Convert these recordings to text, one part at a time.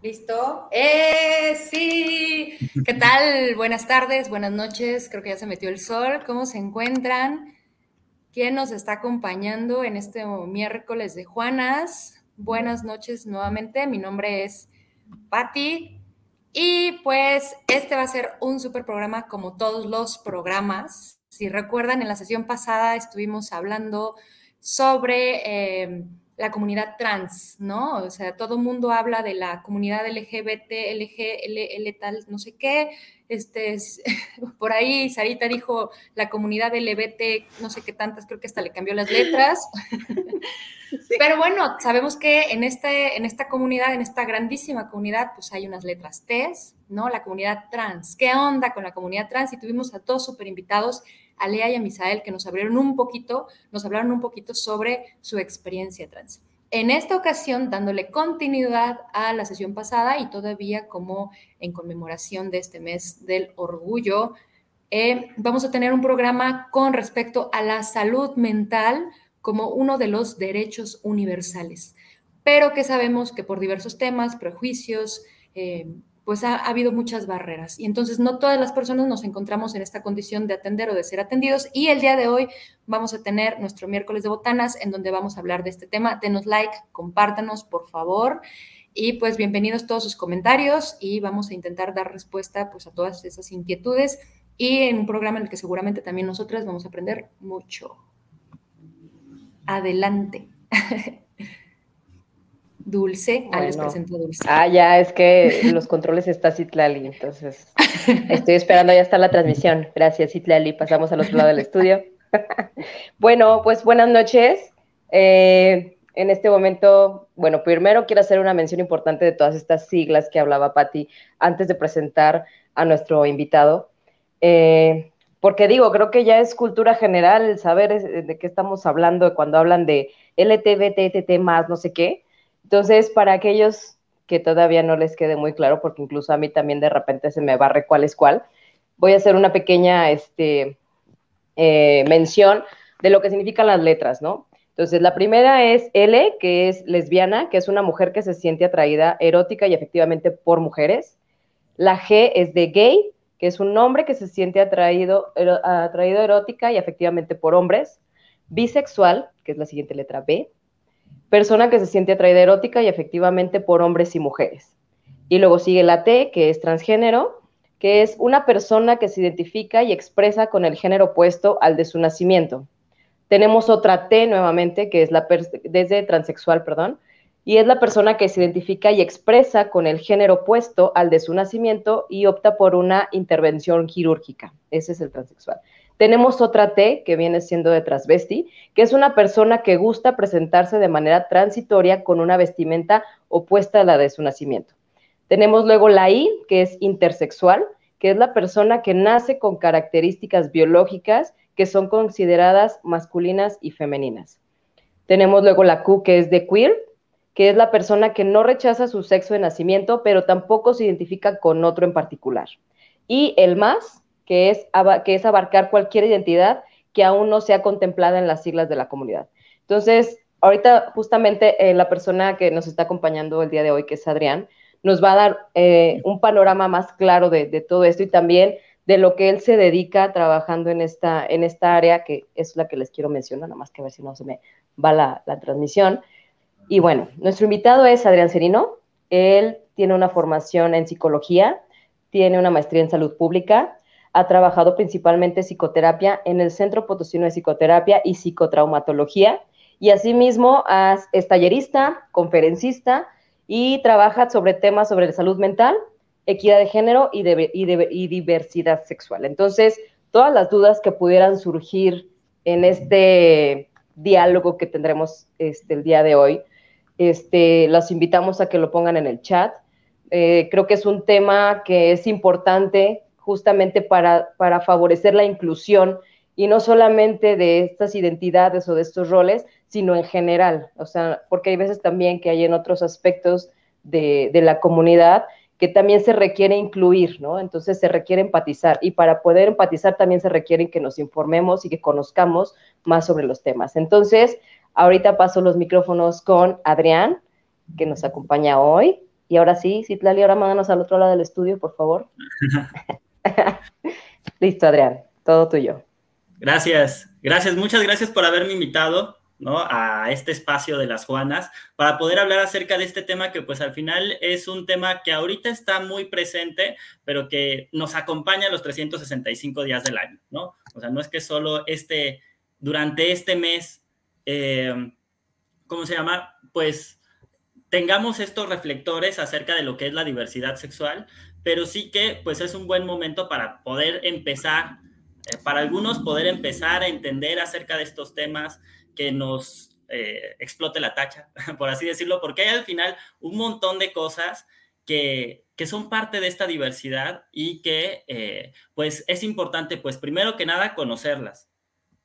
¿Listo? ¡Eh! Sí. ¿Qué tal? Buenas tardes, buenas noches. Creo que ya se metió el sol. ¿Cómo se encuentran? ¿Quién nos está acompañando en este miércoles de Juanas? Buenas noches nuevamente. Mi nombre es Patti. Y pues este va a ser un super programa como todos los programas. Si recuerdan, en la sesión pasada estuvimos hablando sobre... Eh, la comunidad trans, ¿no? O sea, todo el mundo habla de la comunidad LGBT, LG, tal, no sé qué. Este, por ahí Sarita dijo la comunidad LGBT, no sé qué tantas, creo que hasta le cambió las letras. Pero bueno, sabemos que en, este, en esta comunidad, en esta grandísima comunidad, pues hay unas letras T, ¿no? La comunidad trans. ¿Qué onda con la comunidad trans? Y tuvimos a dos super invitados a Lea y a Misael, que nos abrieron un poquito, nos hablaron un poquito sobre su experiencia trans. En esta ocasión, dándole continuidad a la sesión pasada y todavía como en conmemoración de este mes del orgullo, eh, vamos a tener un programa con respecto a la salud mental como uno de los derechos universales, pero que sabemos que por diversos temas, prejuicios, eh, pues ha, habido muchas barreras. Y entonces no todas las personas nos encontramos en esta condición de atender o de ser atendidos. Y el día de hoy vamos a tener nuestro miércoles de botanas en donde vamos a hablar de este tema. Denos like, compártanos, por favor. Y pues bienvenidos todos sus comentarios y vamos a intentar dar respuesta pues a todas esas inquietudes y en un programa en el que seguramente también nosotras vamos a aprender mucho. Adelante. Dulce, ah, les presento Dulce. Ah, ya, es que los controles está Citlali, entonces estoy esperando, ya está la transmisión. Gracias, Citlali. Pasamos al otro lado del estudio. bueno, pues buenas noches. Eh, en este momento, bueno, primero quiero hacer una mención importante de todas estas siglas que hablaba Patti antes de presentar a nuestro invitado. Eh, porque digo, creo que ya es cultura general saber de qué estamos hablando cuando hablan de LTBTT más, no sé qué entonces, para aquellos que todavía no les quede muy claro, porque incluso a mí también de repente se me barre cuál es cuál, voy a hacer una pequeña este, eh, mención de lo que significan las letras, ¿no? Entonces, la primera es L, que es lesbiana, que es una mujer que se siente atraída erótica y efectivamente por mujeres. La G es de gay, que es un hombre que se siente atraído, atraído erótica y efectivamente por hombres. Bisexual, que es la siguiente letra B persona que se siente atraída erótica y efectivamente por hombres y mujeres. Y luego sigue la T, que es transgénero, que es una persona que se identifica y expresa con el género opuesto al de su nacimiento. Tenemos otra T nuevamente, que es la desde transexual, perdón, y es la persona que se identifica y expresa con el género opuesto al de su nacimiento y opta por una intervención quirúrgica. Ese es el transexual. Tenemos otra T, que viene siendo de transvesti, que es una persona que gusta presentarse de manera transitoria con una vestimenta opuesta a la de su nacimiento. Tenemos luego la I, que es intersexual, que es la persona que nace con características biológicas que son consideradas masculinas y femeninas. Tenemos luego la Q, que es de queer, que es la persona que no rechaza su sexo de nacimiento, pero tampoco se identifica con otro en particular. Y el más, que es, que es abarcar cualquier identidad que aún no sea contemplada en las siglas de la comunidad. Entonces, ahorita justamente eh, la persona que nos está acompañando el día de hoy, que es Adrián, nos va a dar eh, un panorama más claro de, todo esto y también de lo que él se dedica trabajando en esta, en esta área, que es la que les quiero mencionar, nada más que a ver si no se me va la, la transmisión. Y bueno, nuestro invitado es Adrián Serino. Él tiene una formación en psicología, tiene una maestría en salud pública, ha trabajado principalmente psicoterapia en el Centro Potosino de Psicoterapia y Psicotraumatología y asimismo es tallerista, conferencista y trabaja sobre temas sobre salud mental, equidad de género y, y diversidad sexual. Entonces, todas las dudas que pudieran surgir en este diálogo que tendremos este, el día de hoy, este, los invitamos a que lo pongan en el chat. Eh, creo que es un tema que es importante justamente para, para favorecer la inclusión y no solamente de estas identidades o de estos roles, sino en general, o sea, porque hay veces también que hay en otros aspectos de, de, la comunidad que también se requiere incluir, ¿no? Entonces se requiere empatizar y para poder empatizar también se requiere que nos informemos y que conozcamos más sobre los temas. Entonces, ahorita paso los micrófonos con Adrián, que nos acompaña hoy. Y ahora sí, Citlali, ahora mándanos al otro lado del estudio, por favor. Listo, Adrián, todo tuyo. Gracias, gracias, muchas gracias por haberme invitado. ¿no? a este espacio de las Juanas para poder hablar acerca de este tema que pues al final es un tema que ahorita está muy presente, pero que nos acompaña los 365 días del año, ¿no? O sea, no es que solo este, durante este mes, eh, ¿cómo se llama? Pues tengamos estos reflectores acerca de lo que es la diversidad sexual, pero sí que pues es un buen momento para poder empezar, eh, para algunos poder empezar a entender acerca de estos temas que nos eh, explote la tacha, por así decirlo, porque hay al final un montón de cosas que, que son parte de esta diversidad y que eh, pues es importante pues primero que nada conocerlas,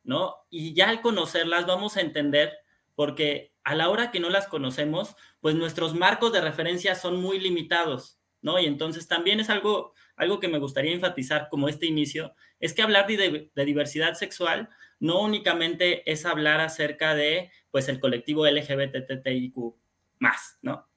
¿no? Y ya al conocerlas vamos a entender porque a la hora que no las conocemos, pues nuestros marcos de referencia son muy limitados, ¿no? Y entonces también es algo, algo que me gustaría enfatizar como este inicio, es que hablar de, diversidad sexual no únicamente es hablar acerca de, pues, el colectivo LGBTTIQ más, ¿no?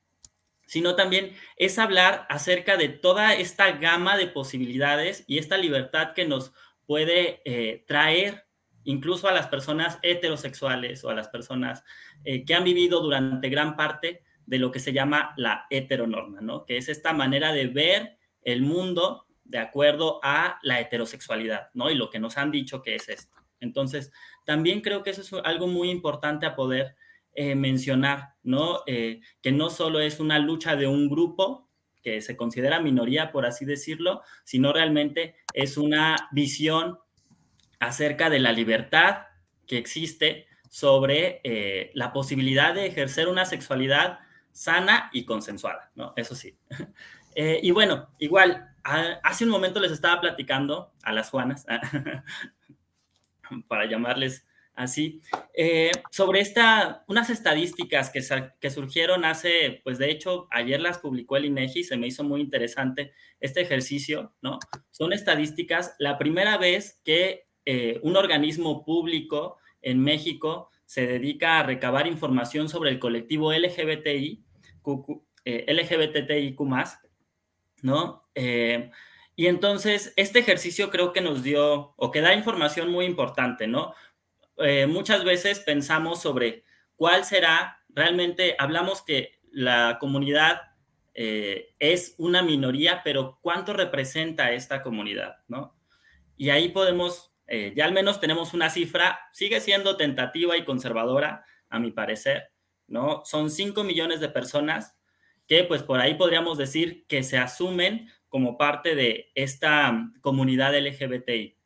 Sino también es hablar acerca de toda esta gama de posibilidades y esta libertad que nos puede eh, traer incluso a las personas heterosexuales o a las personas eh, que han vivido durante gran parte de lo que se llama la heteronorma, ¿no? Que es esta manera de ver el mundo de acuerdo a la heterosexualidad, ¿no? Y lo que nos han dicho que es esto. Entonces, también creo que eso es algo muy importante a poder eh, mencionar, ¿no? Eh, que no solo es una lucha de un grupo que se considera minoría, por así decirlo, sino realmente es una visión acerca de la libertad que existe sobre eh, la posibilidad de ejercer una sexualidad sana y consensuada, ¿no? Eso sí. Eh, y bueno, igual, hace un momento les estaba platicando a las Juanas, para llamarles así, eh, sobre esta, unas estadísticas que, que, surgieron hace, pues de hecho, ayer las publicó el INEGI, se me hizo muy interesante este ejercicio, ¿no? Son estadísticas, la primera vez que eh, un organismo público en México se dedica a recabar información sobre el colectivo LGBTI, LGBTIQ+, ¿no? Eh, y entonces, este ejercicio creo que nos dio, o que da información muy importante, ¿no? muchas veces pensamos sobre cuál será, realmente hablamos que la comunidad es una minoría, pero ¿cuánto representa esta comunidad, ¿no? Y ahí podemos eh, ya al menos tenemos una cifra, sigue siendo tentativa y conservadora, a mi parecer, ¿no? Son 5 millones de personas que pues por ahí podríamos decir que se asumen como parte de esta comunidad LGBTI,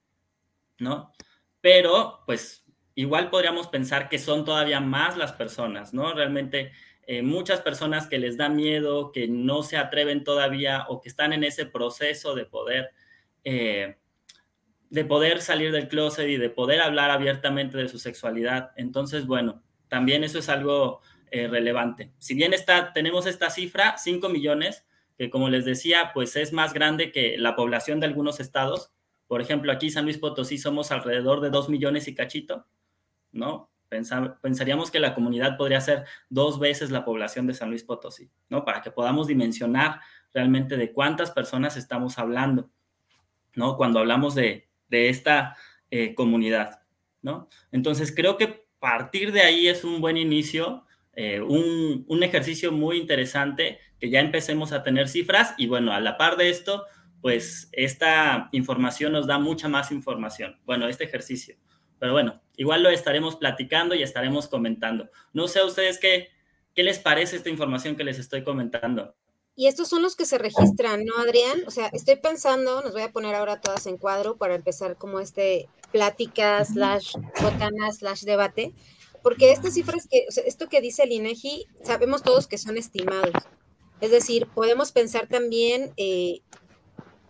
¿no? Pero pues igual podríamos pensar que son todavía más las personas, ¿no? Realmente eh, muchas personas que les da miedo, que no se atreven todavía o que están en ese proceso de poder eh, de poder salir del closet y de poder hablar abiertamente de su sexualidad. Entonces, bueno, también eso es algo eh, relevante. Si bien está, tenemos esta cifra, 5 millones, que como les decía, pues es más grande que la población de algunos estados. Por ejemplo, aquí San Luis Potosí somos alrededor de 2 millones y cachito, ¿no? pensaríamos que la comunidad podría ser dos veces la población de San Luis Potosí, ¿no? Para que podamos dimensionar realmente de cuántas personas estamos hablando, ¿no? Cuando hablamos de, de esta eh, comunidad, ¿no? Entonces creo que partir de ahí es un buen inicio, eh, un, un, ejercicio muy interesante, que ya empecemos a tener cifras y bueno, a la par de esto, pues esta información nos da mucha más información, bueno, este ejercicio. Pero bueno, igual lo estaremos platicando y estaremos comentando. No sé a ustedes qué, qué les parece esta información que les estoy comentando. Y estos son los que se registran, ¿no, Adrián? O sea, estoy pensando, nos voy a poner ahora todas en cuadro para empezar como este plática slash botana slash debate, porque estas cifras que, o sea, esto que dice el INEGI, sabemos todos que son estimados. Es decir, podemos pensar también, eh,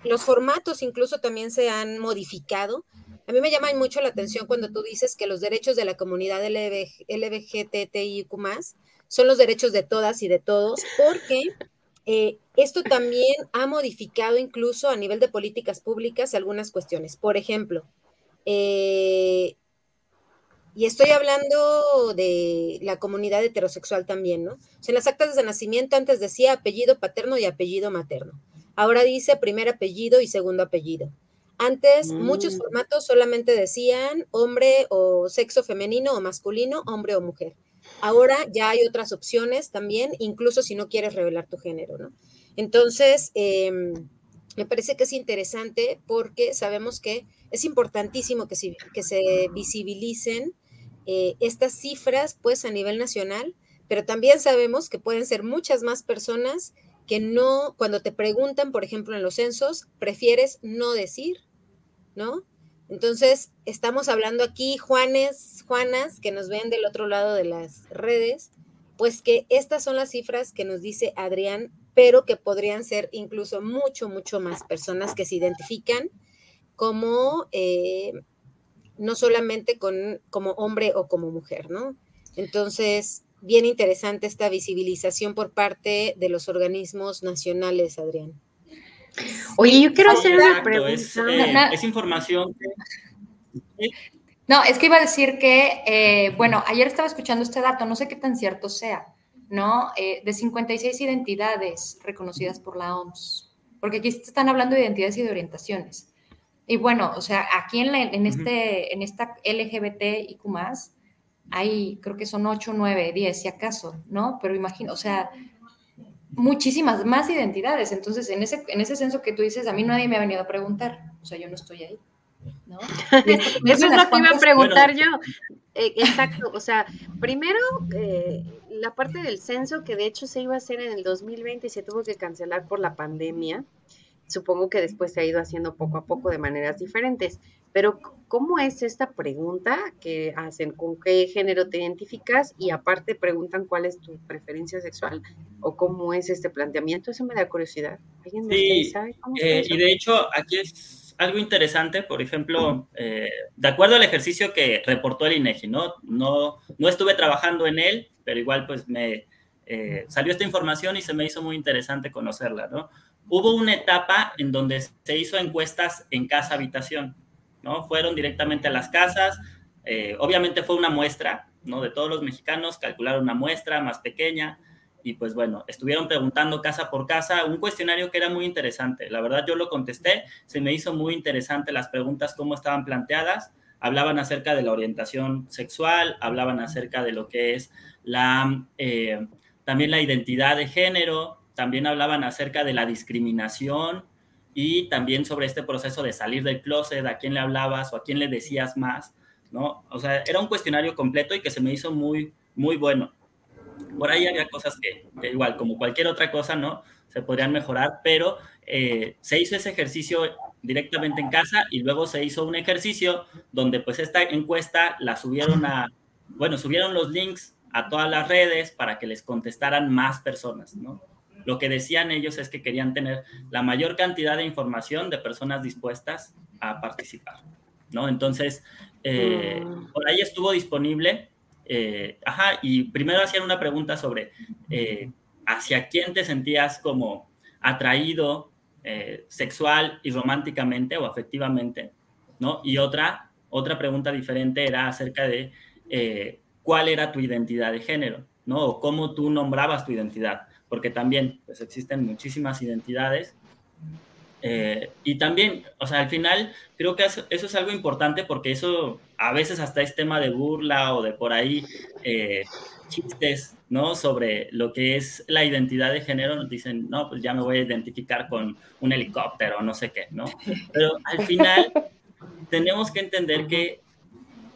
los formatos incluso también se han modificado. A mí me llama mucho la atención cuando tú dices que los derechos de la comunidad LGBTIQ son los derechos de todas y de todos, porque eh, esto también ha modificado incluso a nivel de políticas públicas algunas cuestiones. Por ejemplo, eh, y estoy hablando de la comunidad heterosexual también, ¿no? O sea, en las actas de nacimiento antes decía apellido paterno y apellido materno. Ahora dice primer apellido y segundo apellido. Antes muchos mm. formatos solamente decían hombre o sexo femenino o masculino, hombre o mujer. Ahora ya hay otras opciones también, incluso si no quieres revelar tu género, ¿no? Entonces, em, me parece que es interesante porque sabemos que es importantísimo que se, visibilicen eh, estas cifras pues a nivel nacional, pero también sabemos que pueden ser muchas más personas que no, cuando te preguntan, por ejemplo, en los censos, prefieres no decir, ¿no? Entonces, estamos hablando aquí, Juanes, Juanas, que nos ven del otro lado de las redes, pues que estas son las cifras que nos dice Adrián, pero que podrían ser incluso mucho, mucho más personas que se identifican como eh, no solamente con, como hombre o como mujer, ¿no? Entonces, bien interesante esta visibilización por parte de los organismos nacionales, Adrián. Oye, yo quiero hacer una pregunta. Eh, es, información No, es que iba a decir que, eh, bueno, ayer estaba escuchando este dato, no sé qué tan cierto sea, ¿no? Eh, de 56 identidades reconocidas por la OMS, porque aquí están hablando de identidades y de orientaciones. Y bueno, o sea, aquí en, en, este, en esta LGBT y más, hay, creo que son 8, 9, 10, si acaso, ¿no? Pero imagino, o sea, muchísimas más identidades. Entonces, en ese, en ese censo que tú dices, a mí nadie me ha venido a preguntar, o sea, yo no estoy ahí. ¿no? Eso es lo que iba a preguntar yo. Eh, exacto, o sea, primero eh, la parte del censo que de hecho se iba a hacer en el 2020 y se tuvo que cancelar por la pandemia supongo que después se ha ido haciendo poco a poco de maneras diferentes. Pero, ¿cómo es esta pregunta que hacen? ¿Con qué género te identificas? Y aparte preguntan cuál es tu preferencia sexual o cómo es este planteamiento. Eso me da curiosidad. ¿Alguien sí, sabe cómo eh, Y de hecho, aquí es algo interesante, por ejemplo, eh, de acuerdo al ejercicio que reportó el INEGI, ¿no? No, no estuve trabajando en él, pero igual pues me eh, salió esta información y se me hizo muy interesante conocerla, ¿no? hubo una etapa en donde se hizo encuestas en casa habitación, ¿no? Fueron directamente a las casas, eh, obviamente fue una muestra, ¿no? De todos los mexicanos, calcularon una muestra más pequeña y pues bueno, estuvieron preguntando casa por casa, un cuestionario que era muy interesante. La verdad yo lo contesté, se me hizo muy interesante las preguntas, cómo estaban planteadas. Hablaban acerca de la orientación sexual, hablaban acerca de lo que es la, eh, también la identidad de género, también hablaban acerca de la discriminación y también sobre este proceso de salir del closet, a quién le hablabas o a quién le decías más, ¿no? O sea, era un cuestionario completo y que se me hizo muy, muy bueno. Por ahí había cosas que, igual, como cualquier otra cosa, ¿no? Se podrían mejorar, pero eh, se hizo ese ejercicio directamente en casa y luego se hizo un ejercicio donde pues esta encuesta la subieron a, bueno, subieron los links a todas las redes para que les contestaran más personas, ¿no? Lo que decían ellos es que querían tener la mayor cantidad de información de personas dispuestas a participar, ¿no? Entonces, eh, mm. por ahí estuvo disponible, eh, ajá, y primero hacían una pregunta sobre eh, hacia quién te sentías como atraído sexual y románticamente o afectivamente, ¿no? Y otra, otra pregunta diferente era acerca de cuál era tu identidad de género, ¿no? O cómo tú nombrabas tu identidad porque también pues, existen muchísimas identidades. Eh, y también, o sea, al final creo que eso, es algo importante porque eso a veces hasta es tema de burla o de por ahí eh, chistes, ¿no? Sobre lo que es la identidad de género, nos dicen, no, pues ya me voy a identificar con un helicóptero, no sé qué, ¿no? Pero al final tenemos que entender que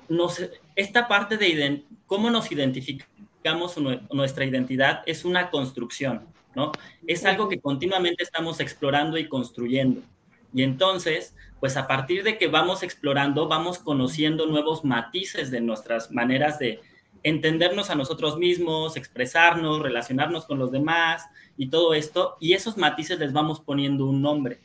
nos, esta parte de cómo nos identificamos nuestra identidad es una construcción, ¿no? Es algo que continuamente estamos explorando y construyendo. Y entonces, pues a partir de que vamos explorando, vamos conociendo nuevos matices de nuestras maneras de entendernos a nosotros mismos, expresarnos, relacionarnos con los demás y todo esto, y esos matices les vamos poniendo un nombre,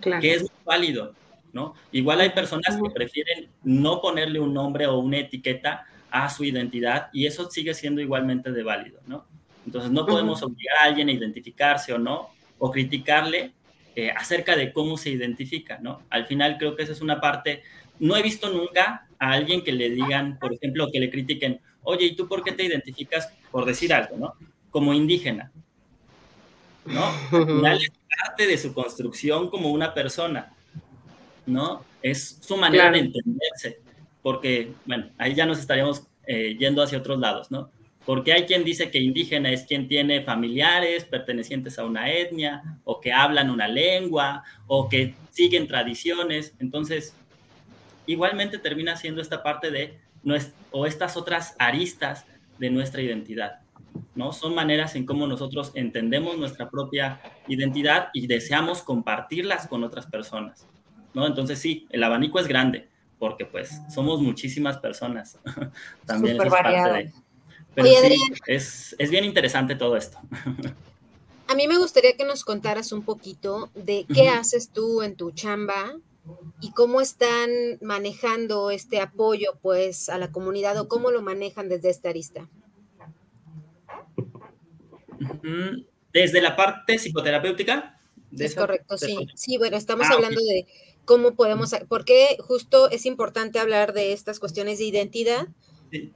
que es válido, ¿no? Igual hay personas que prefieren no ponerle un nombre o una etiqueta a su identidad y eso sigue siendo igualmente de válido, ¿no? Entonces no podemos obligar a alguien a identificarse o no, o criticarle eh, acerca de cómo se identifica, ¿no? Al final creo que esa es una parte no he visto nunca a alguien que le digan, por ejemplo, que le critiquen, oye, ¿y tú por qué te identificas, por decir algo, ¿no? Como indígena. ¿No? Al es parte de su construcción como una persona, ¿no? Es su manera de entenderse, porque, bueno, ahí ya nos estaríamos eh, yendo hacia otros lados, ¿no? Porque hay quien dice que indígena es quien tiene familiares pertenecientes a una etnia, o que hablan una lengua, o que siguen tradiciones. Entonces, igualmente termina siendo esta parte de, o estas otras aristas de nuestra identidad. ¿no? Son maneras en cómo nosotros entendemos nuestra propia identidad y deseamos compartirlas con otras personas. ¿No? Entonces sí, el abanico es grande, porque pues somos muchísimas personas. También es parte de pero sí, es, es, bien interesante todo esto. A mí me gustaría que nos contaras un poquito de qué haces tú en tu chamba y cómo están manejando este apoyo pues a la comunidad o cómo lo manejan desde esta arista. Desde la parte psicoterapéutica. Es correcto, sí. Sí, bueno, estamos ah, hablando de cómo podemos, porque justo es importante hablar de estas cuestiones de identidad,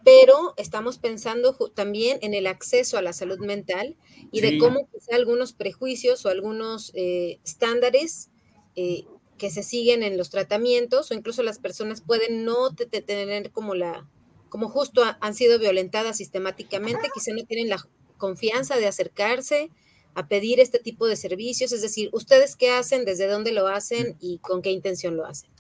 pero estamos pensando también en el acceso a la salud mental y de cómo quizá algunos prejuicios o algunos eh, estándares eh, que se siguen en los tratamientos o incluso las personas pueden no tener como la, como justo han sido violentadas sistemáticamente, quizá no tienen la confianza de acercarse a pedir este tipo de servicios, es decir, ustedes qué hacen, desde dónde lo hacen y con qué intención lo hacen.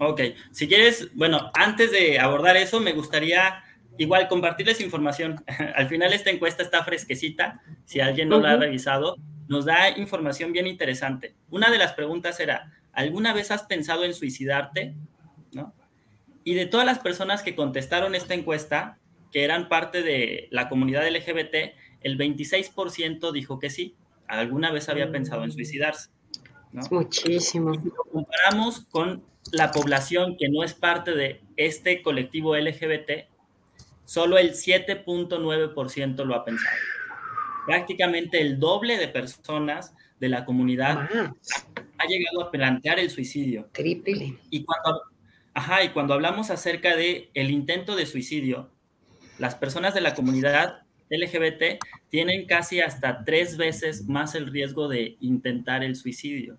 Ok, si quieres, bueno, antes de abordar eso, me gustaría igual compartirles información. Al final esta encuesta está fresquecita, si alguien no la ha revisado, nos da información bien interesante. Una de las preguntas era, ¿alguna vez has pensado en suicidarte? ¿No? Y de todas las personas que contestaron esta encuesta, que eran parte de la comunidad LGBT, el 26% dijo que sí, alguna vez había pensado en suicidarse. ¿no? Muchísimo. si lo comparamos con la población que no es parte de este colectivo LGBT, solo el 7.9% lo ha pensado. Prácticamente el doble de personas de la comunidad ha llegado a plantear el suicidio. Triple. Y cuando, ajá, y cuando hablamos acerca de el intento de suicidio, las personas de la comunidad LGBT tienen casi hasta tres veces más el riesgo de intentar el suicidio.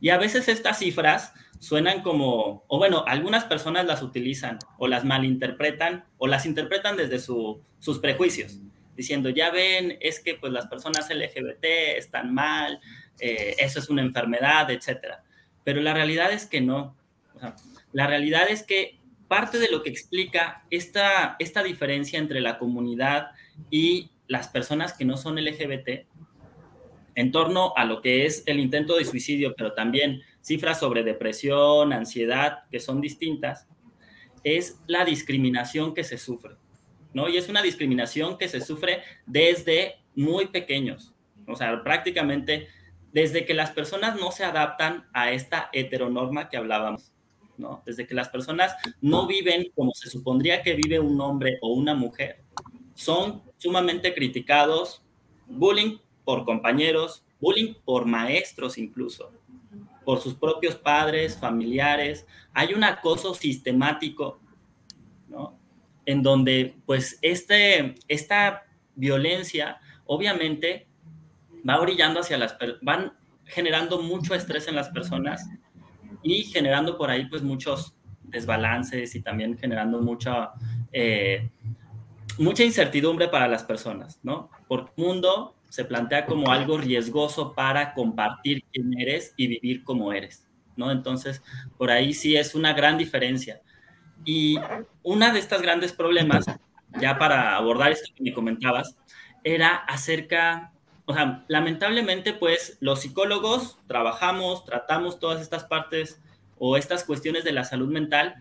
Y a veces estas cifras suenan como, o bueno, algunas personas las utilizan o las malinterpretan o las interpretan desde sus prejuicios, diciendo, ya ven, es que pues las personas LGBT están mal, eh, eso es una enfermedad, etc. Pero la realidad es que no. la realidad es que parte de lo que explica esta, esta diferencia entre la comunidad y las personas que no son LGBT en torno a lo que es el intento de suicidio, pero también cifras sobre depresión, ansiedad, que son distintas, es la discriminación que se sufre, ¿no? Y es una discriminación que se sufre desde muy pequeños, o sea, prácticamente desde que las personas no se adaptan a esta heteronorma que hablábamos, ¿no? Desde que las personas no viven como se supondría que vive un hombre o una mujer, son sumamente criticados, bullying por compañeros, bullying por maestros incluso, por sus propios padres, familiares. Hay un acoso sistemático, ¿no? En donde, pues, este, esta violencia, obviamente, va orillando hacia las, van generando mucho estrés en las personas y generando por ahí, pues, muchos desbalances y también generando mucha, eh, mucha incertidumbre para las personas, ¿no? Por mundo se plantea como algo riesgoso para compartir quién eres y vivir como eres, ¿no? Entonces, por ahí sí es una gran diferencia. Y una de estas grandes problemas, ya para abordar esto que me comentabas, era acerca, o sea, lamentablemente, pues los psicólogos trabajamos, tratamos todas estas partes o estas cuestiones de la salud mental,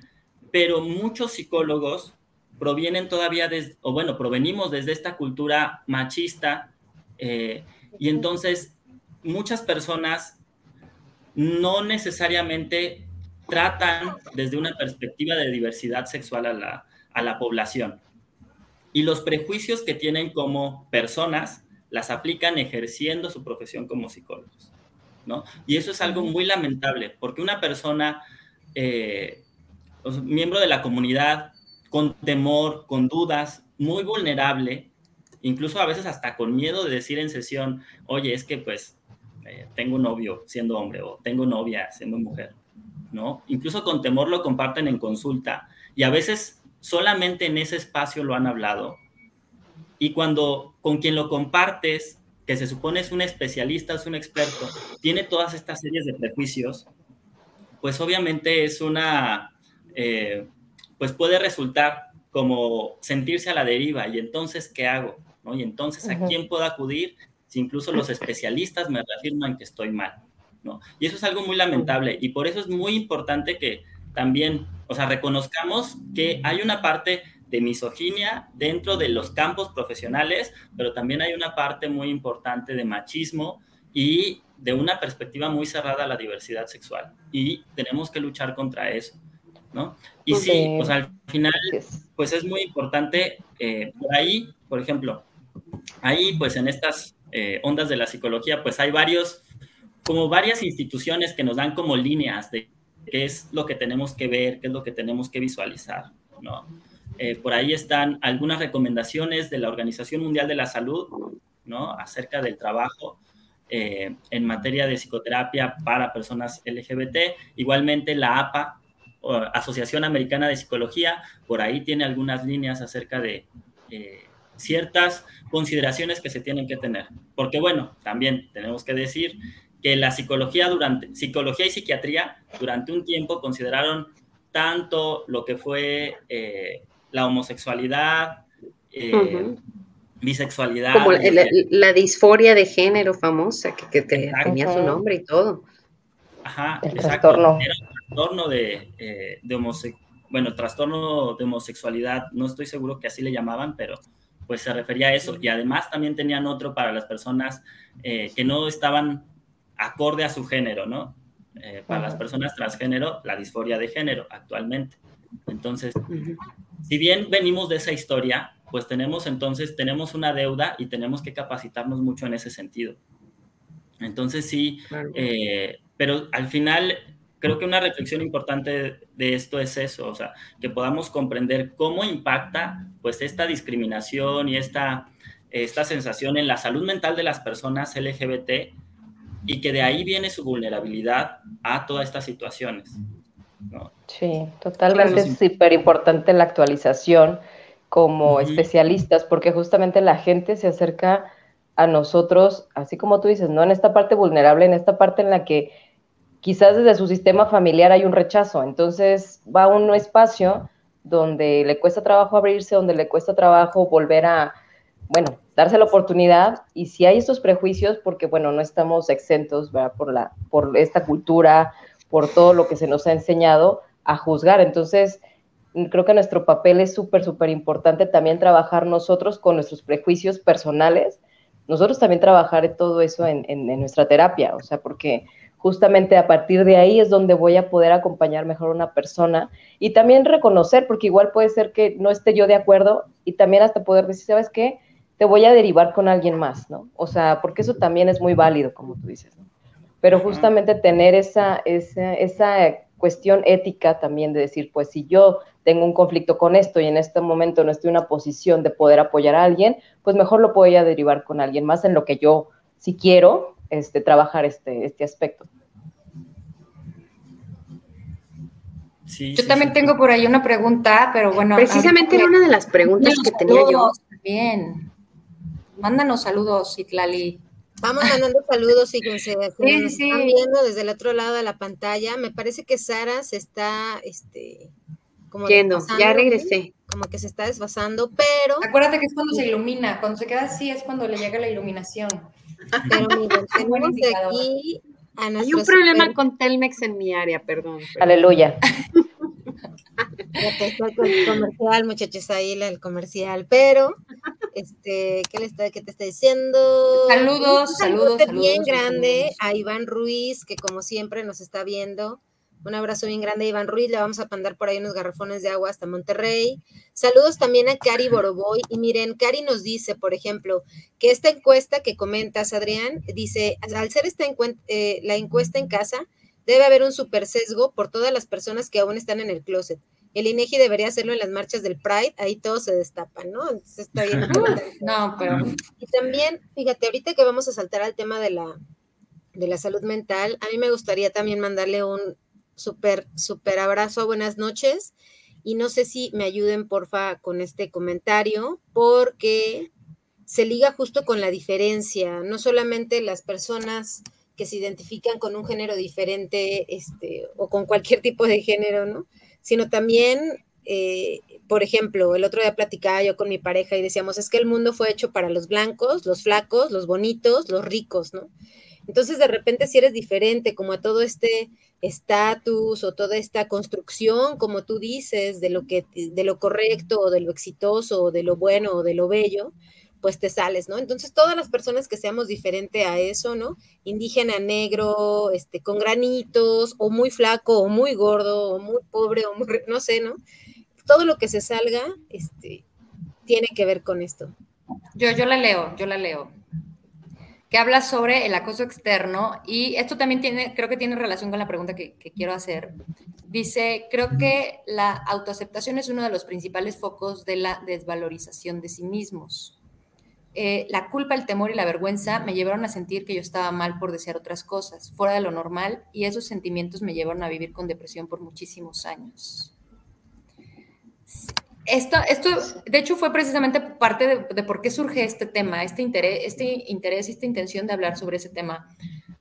pero muchos psicólogos provienen todavía, de, o bueno, provenimos desde esta cultura machista eh, y entonces muchas personas no necesariamente tratan desde una perspectiva de diversidad sexual a la, a la población. Y los prejuicios que tienen como personas las aplican ejerciendo su profesión como psicólogos. ¿no? Y eso es algo muy lamentable, porque una persona eh, miembro de la comunidad con temor, con dudas, muy vulnerable, incluso a veces hasta con miedo de decir en sesión, oye, es que pues eh, tengo novio siendo hombre o tengo novia siendo mujer, ¿no? Incluso con temor lo comparten en consulta y a veces solamente en ese espacio lo han hablado y cuando con quien lo compartes, que se supone es un especialista, es un experto, tiene todas estas series de prejuicios, pues obviamente es una, eh, pues puede resultar como sentirse a la deriva y entonces, ¿qué hago? ¿No? Y entonces, ¿a quién puedo acudir si incluso los especialistas me reafirman que estoy mal? ¿no? Y eso es algo muy lamentable y por eso es muy importante que también, o sea, reconozcamos que hay una parte de misoginia dentro de los campos profesionales, pero también hay una parte muy importante de machismo y de una perspectiva muy cerrada a la diversidad sexual. Y tenemos que luchar contra eso, ¿no? Y sí, pues al final, pues es muy importante, eh, por ahí, por ejemplo, ahí pues en estas eh, ondas de la psicología, pues hay varios, como varias instituciones que nos dan como líneas de qué es lo que tenemos que ver, qué es lo que tenemos que visualizar, ¿no? Eh, por ahí están algunas recomendaciones de la Organización Mundial de la Salud, ¿no? Acerca del trabajo eh, en materia de psicoterapia para personas LGBT. Igualmente la APA, Asociación Americana de Psicología, por ahí tiene algunas líneas acerca de eh, ciertas consideraciones que se tienen que tener. Porque bueno, también tenemos que decir que la psicología durante, psicología y psiquiatría durante un tiempo consideraron tanto lo que fue la homosexualidad, eh, bisexualidad. Como la, disforia de género famosa, que, tenía su nombre y todo. Ajá, el Trastorno. Trastorno de, eh, bueno, trastorno de homosexualidad, no estoy seguro que así le llamaban, pero pues se refería a eso. Y además también tenían otro para las personas eh, que no estaban acorde a su género, ¿no? para las personas transgénero, la disforia de género actualmente. Entonces, si bien venimos de esa historia, pues tenemos entonces, tenemos una deuda y tenemos que capacitarnos mucho en ese sentido. Entonces sí, eh, pero al final creo que una reflexión importante de esto es eso, o sea, que podamos comprender cómo impacta pues esta discriminación y esta, esta sensación en la salud mental de las personas LGBT y que de ahí viene su vulnerabilidad a todas estas situaciones. Sí, totalmente es súper importante la actualización como especialistas, porque justamente la gente se acerca a nosotros, así como tú dices, ¿no? En esta parte vulnerable, en esta parte en la que quizás desde su sistema familiar hay un rechazo. Entonces va a un espacio donde le cuesta trabajo abrirse, donde le cuesta trabajo volver a, bueno, darse la oportunidad. Y si hay estos prejuicios, porque, bueno, no estamos exentos, ¿verdad? Por, la, por esta cultura, por todo lo que se nos ha enseñado a juzgar. Entonces, creo que nuestro papel es súper, súper importante también trabajar nosotros con nuestros prejuicios personales, nosotros también trabajar todo eso en, nuestra terapia, o sea, porque justamente a partir de ahí es donde voy a poder acompañar mejor a una persona y también reconocer, porque igual puede ser que no esté yo de acuerdo y también hasta poder decir, ¿sabes qué? Te voy a derivar con alguien más, ¿no? O sea, porque eso también es muy válido, como tú dices, ¿no? pero justamente tener esa, esa, esa cuestión ética también de decir, pues si yo tengo un conflicto con esto y en este momento no estoy en una posición de poder apoyar a alguien, pues mejor lo voy a derivar con alguien más en lo que yo, si quiero, este, trabajar este, este aspecto. Sí, yo también tengo por ahí una pregunta, pero bueno. Precisamente era una de las preguntas que tenía yo. Bien. Mándanos saludos, Itlali. Vamos mandando saludos, fíjense, sí, sí. están viendo desde el otro lado de la pantalla. Me parece que Sara se está, este, como Yendo, ya regresé. Como que se está desfasando, pero. Acuérdate que es cuando se ilumina, cuando se queda así es cuando le llega la iluminación. Pero miren, tenemos aquí a Hay un problema con Telmex en mi área, perdón. Aleluya. el comercial, muchachos, ahí el comercial, pero este, ¿qué le está, qué te está diciendo? Saludos, saludos, saludos. Bien grande a Iván Ruiz, que como siempre nos está viendo. Un abrazo bien grande a Iván Ruiz, le vamos a mandar por ahí unos garrafones de agua hasta Monterrey. Saludos también a Cari Boroboy. Y miren, Cari nos dice, por ejemplo, que esta encuesta que comentas, Adrián, dice, al ser esta eh, la encuesta en casa, Debe haber un super sesgo por todas las personas que aún están en el closet. El INEGI debería hacerlo en las marchas del Pride, ahí todo se destapan, ¿no? Entonces está bien. no, pero... Y también, fíjate, ahorita que vamos a saltar al tema de la, de la salud mental, a mí me gustaría también mandarle un súper, súper abrazo, buenas noches. Y no sé si me ayuden, porfa, con este comentario, porque se liga justo con la diferencia, no solamente las personas que se identifican con un género diferente este, o con cualquier tipo de género, ¿no? Sino también, eh, por ejemplo, el otro día platicaba yo con mi pareja y decíamos, es que el mundo fue hecho para los blancos, los flacos, los bonitos, los ricos, ¿no? Entonces, de repente, si eres diferente, como a todo este estatus o toda esta construcción, como tú dices, de lo que, de lo correcto o de lo exitoso o de lo bueno o de lo bello, pues te sales, ¿no? Entonces, todas las personas que seamos diferente a eso, ¿no? Indígena, negro, este, con granitos, o muy flaco, o muy gordo, o muy pobre, o muy, no sé, ¿no? Todo lo que se salga, este, tiene que ver con esto. Yo, yo la leo, yo la leo. Que habla sobre el acoso externo y esto también tiene, creo que tiene relación con la pregunta que, que quiero hacer. Dice, creo que la autoaceptación es uno de los principales focos de la desvalorización de sí mismos eh, la culpa, el temor y la vergüenza me llevaron a sentir que yo estaba mal por desear otras cosas, fuera de lo normal, y esos sentimientos me llevaron a vivir con depresión por muchísimos años. Esto, esto de hecho, fue precisamente parte de, por qué surge este tema, este interés, este interés, esta intención de hablar sobre ese tema.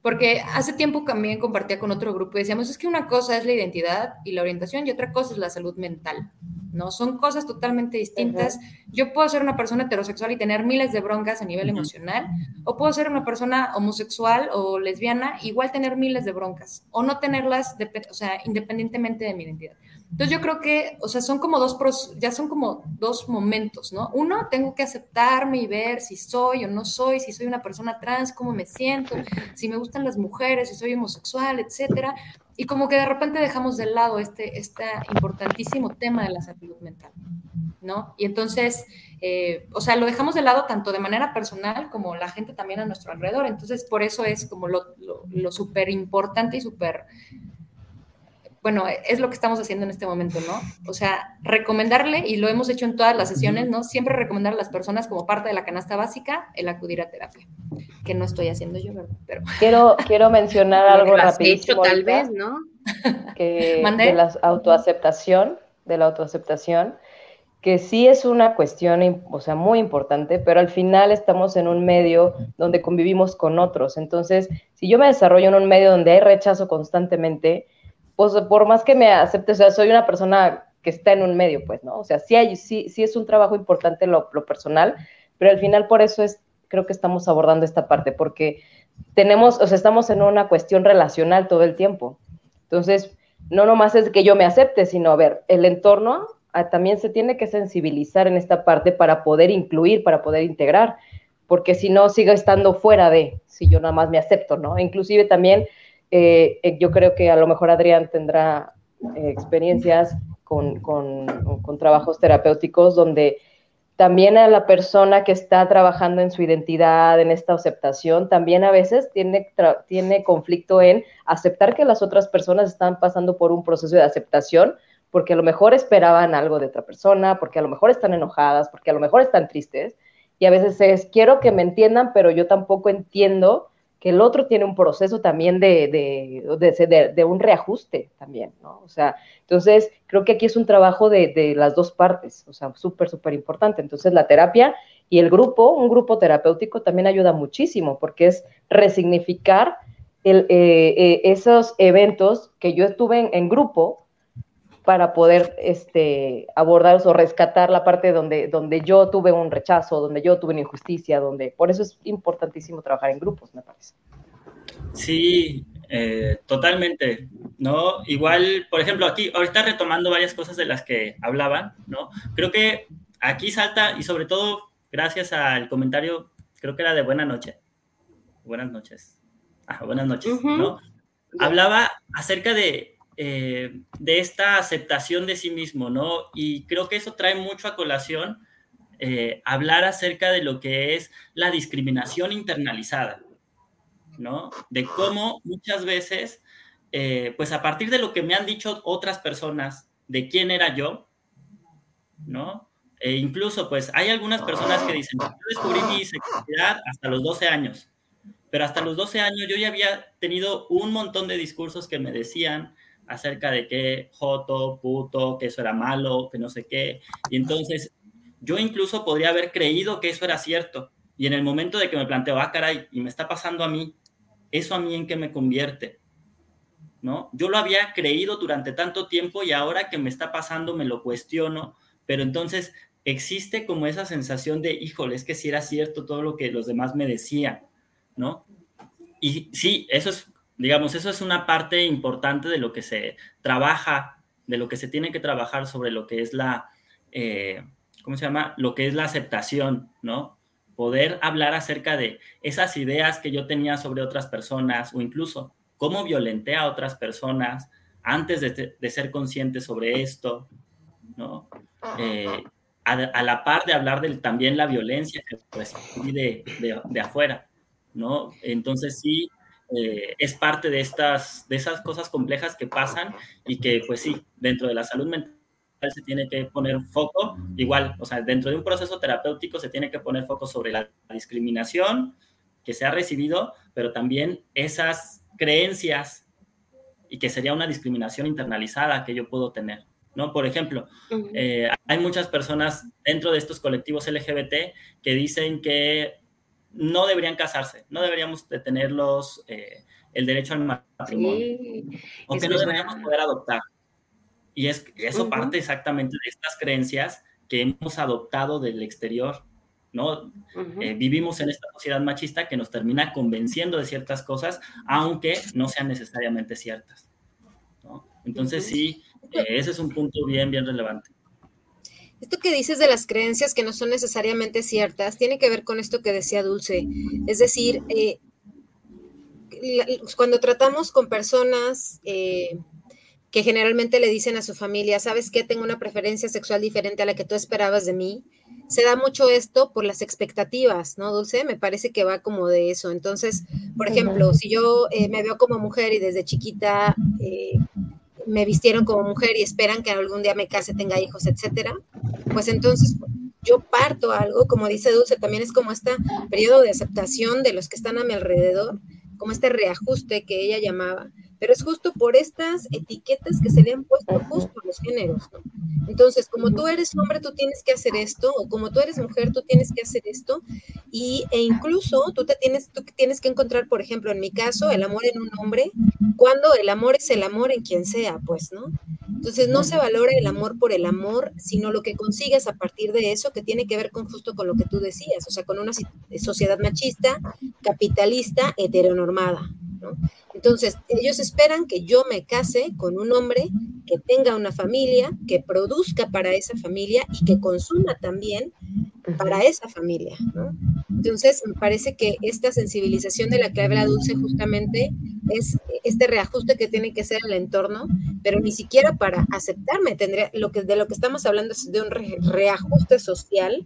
Porque hace tiempo también compartía con otro grupo y decíamos, es que una cosa es la identidad y la orientación y otra cosa es la salud mental. ¿no? Son cosas totalmente distintas. Yo puedo ser una persona heterosexual y tener miles de broncas a nivel emocional, o puedo ser una persona homosexual o lesbiana, igual tener miles de broncas, o no tenerlas, o sea, independientemente de mi identidad. Entonces yo creo que, o sea, son como dos, ya son como dos momentos, ¿no? Uno, tengo que aceptarme y ver si soy o no soy, si soy una persona trans, cómo me siento, si me gustan las mujeres, si soy homosexual, etcétera y como que de repente dejamos de lado este, este importantísimo tema de la salud mental, ¿no? Y entonces, eh, o sea, lo dejamos de lado tanto de manera personal como la gente también a nuestro alrededor. Entonces, por eso es como lo, lo súper importante y súper bueno, es lo que estamos haciendo en este momento, ¿no? O sea, recomendarle, y lo hemos hecho en todas las sesiones, ¿no? Siempre recomendar a las personas como parte de la canasta básica el acudir a terapia, que no estoy haciendo yo, ¿verdad? Pero... Quiero, quiero mencionar algo rapidísimo. tal vez, ¿no? Que de la autoaceptación, de la autoaceptación, que sí es una cuestión, o sea, muy importante, pero al final estamos en un medio donde convivimos con otros. Entonces, si yo me desarrollo en un medio donde hay rechazo constantemente, pues por más que me acepte, o sea, soy una persona que está en un medio, pues, ¿no? O sea, sí, hay, sí, sí es un trabajo importante lo, lo personal, pero al final por eso es, creo que estamos abordando esta parte, porque tenemos, o sea, estamos en una cuestión relacional todo el tiempo. Entonces, no nomás es que yo me acepte, sino, a ver, el entorno ah, también se tiene que sensibilizar en esta parte para poder incluir, para poder integrar, porque si no, sigo estando fuera de, si yo nada más me acepto, ¿no? Inclusive también eh, eh, yo creo que a lo mejor Adrián tendrá eh, experiencias con, con, trabajos terapéuticos donde también a la persona que está trabajando en su identidad, en esta aceptación, también a veces tiene, tiene conflicto en aceptar que las otras personas están pasando por un proceso de aceptación, porque a lo mejor esperaban algo de otra persona, porque a lo mejor están enojadas, porque a lo mejor están tristes, y a veces es, quiero que me entiendan, pero yo tampoco entiendo que el otro tiene un proceso también de, de, de, un reajuste también, ¿no? O sea, entonces creo que aquí es un trabajo de, las dos partes, o sea, súper, súper importante. Entonces la terapia y el grupo, un grupo terapéutico también ayuda muchísimo porque es resignificar el, eh, eh, esos eventos que yo estuve en grupo para poder este, abordar o rescatar la parte donde, donde yo tuve un rechazo, donde yo tuve una injusticia, donde por eso es importantísimo trabajar en grupos, me parece. Sí, eh, totalmente, ¿no? Igual, por ejemplo, aquí, ahorita retomando varias cosas de las que hablaban, ¿no? Creo que aquí salta, y sobre todo gracias al comentario, creo que era de buena noche. Buenas noches. Ah, buenas noches, ¿no? Hablaba acerca de eh, de esta aceptación de sí mismo, ¿no? Y creo que eso trae mucho a colación eh, hablar acerca de lo que es la discriminación internalizada, ¿no? De cómo muchas veces eh, pues a partir de lo que me han dicho otras personas de quién era yo, ¿no? E incluso, pues hay algunas personas que dicen, yo descubrí mi sexualidad hasta los 12 años, pero hasta los 12 años yo ya había tenido un montón de discursos que me decían acerca de que joto, puto, que eso era malo, que no sé qué. Y entonces yo incluso podría haber creído que eso era cierto. Y en el momento de que me planteo, ah, caray, y me está pasando a mí, ¿eso a mí en qué me convierte? ¿No? Yo lo había creído durante tanto tiempo y ahora que me está pasando me lo cuestiono, pero entonces existe como esa sensación de, híjole, es que si era cierto todo lo que los demás me decían, ¿no? Y sí, eso es, digamos, eso es una parte importante de lo que se trabaja, de lo que se tiene que trabajar sobre lo que es la, eh, ¿cómo se llama? Lo que es la aceptación, ¿no? Poder hablar acerca de esas ideas que yo tenía sobre otras personas o incluso cómo violenté a otras personas antes de, de ser consciente sobre esto, ¿no? Eh, a, la par de hablar de también la violencia que recibí de, de, afuera, ¿no? Entonces sí, eh, es parte de, estas, de esas cosas complejas que pasan y que pues sí, dentro de la salud mental se tiene que poner foco, igual, o sea, dentro de un proceso terapéutico se tiene que poner foco sobre la discriminación que se ha recibido, pero también esas creencias y que sería una discriminación internalizada que yo puedo tener. ¿no? Por ejemplo, eh, hay muchas personas dentro de estos colectivos LGBT que dicen que no deberían casarse, no deberíamos de tenerlos eh, el derecho al matrimonio, o que no deberíamos poder adoptar. Y es, eso parte exactamente de estas creencias que hemos adoptado del exterior, ¿no? Eh, vivimos en esta sociedad machista que nos termina convenciendo de ciertas cosas, aunque no sean necesariamente ciertas, Entonces sí, ese es un punto bien, bien relevante. Esto que dices de las creencias que no son necesariamente ciertas tiene que ver con esto que decía Dulce. Es decir, eh, cuando tratamos con personas eh, que generalmente le dicen a su familia, ¿sabes qué? Tengo una preferencia sexual diferente a la que tú esperabas de mí. Se da mucho esto por las expectativas, ¿no, Dulce? Me parece que va como de eso. Entonces, por ejemplo, si yo eh, me veo como mujer y desde chiquita me vistieron como mujer y esperan que algún día me case, tenga hijos, etcétera, pues entonces yo parto algo, como dice Dulce, también es como este periodo de aceptación de los que están a mi alrededor, como este reajuste que ella llamaba, pero es justo por estas etiquetas que se le han puesto justo a los géneros, ¿no? Entonces, como tú eres hombre, tú tienes que hacer esto, o como tú eres mujer, tú tienes que hacer esto, y, e incluso tú te tienes, tú tienes que encontrar, por ejemplo, en mi caso, el amor en un hombre, cuando el amor es el amor en quien sea, pues, ¿no? Entonces, no se valora el amor por el amor, sino lo que consigues a partir de eso, que tiene que ver con justo con lo que tú decías, o sea, con una sociedad machista, capitalista, heteronormada, ¿no? Entonces, ellos esperan que yo me case con un hombre que tenga una familia, que produzca para esa familia y que consuma también para esa familia, ¿no? Entonces, me parece que esta sensibilización de la que habla Dulce justamente es este reajuste que tiene que ser el entorno, pero ni siquiera para aceptarme tendría, lo que, de lo que estamos hablando es de un reajuste social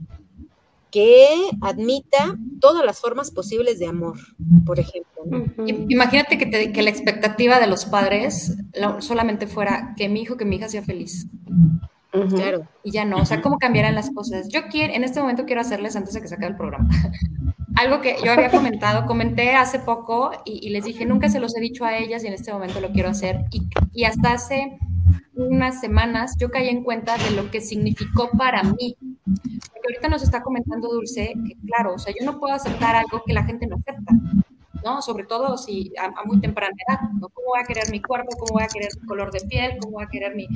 que admita todas las formas posibles de amor, por ejemplo. Imagínate que, que, la expectativa de los padres solamente fuera que mi hijo, que mi hija sea feliz. Claro. Y ya no, o sea, ¿cómo cambiarán las cosas? Yo quiero, en este momento quiero hacerles, antes de que se acabe el programa, algo que yo había comentado, comenté hace poco y, les dije, nunca se los he dicho a ellas y en este momento lo quiero hacer. Y, y hasta hace unas semanas yo caí en cuenta de lo que significó para mí. Porque ahorita nos está comentando Dulce que, claro, o sea, yo no puedo aceptar algo que la gente no acepta, ¿no? Sobre todo si a, muy temprana edad, ¿no? ¿Cómo voy a querer mi cuerpo? ¿Cómo voy a querer mi color de piel? ¿Cómo voy a querer mi,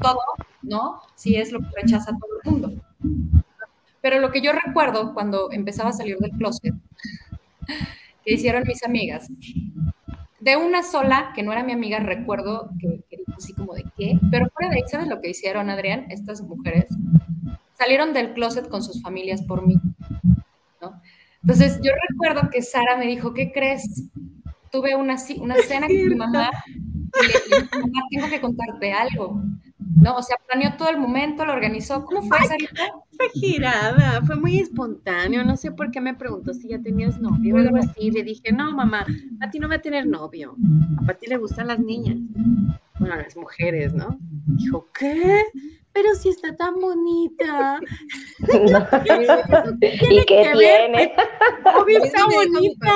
todo, ¿no? Si es lo que rechaza todo el mundo. Pero lo que yo recuerdo cuando empezaba a salir del closet, que hicieron mis amigas, de una sola, que no era mi amiga, recuerdo que, que dijo así como de qué, pero fuera de ahí, ¿sabes lo que hicieron, Adrián? Estas mujeres salieron del closet con sus familias por mí, ¿no? Entonces, yo recuerdo que Sara me dijo, ¿qué crees? Tuve una, una cena con mi mamá y le dije, mamá, tengo que contarte algo. ¿No? O sea, planeó todo el momento, lo organizó. ¿Cómo fue, Sarita? Fue girada, fue muy espontáneo. No sé por qué me preguntó si ya tenías novio o algo así. Le dije, no, mamá, a ti no va a tener novio. A ti le gustan las niñas. Bueno, las mujeres, ¿no? Dijo, ¿qué? Pero si está tan bonita. ¿Y qué tiene? Obvio está bonita.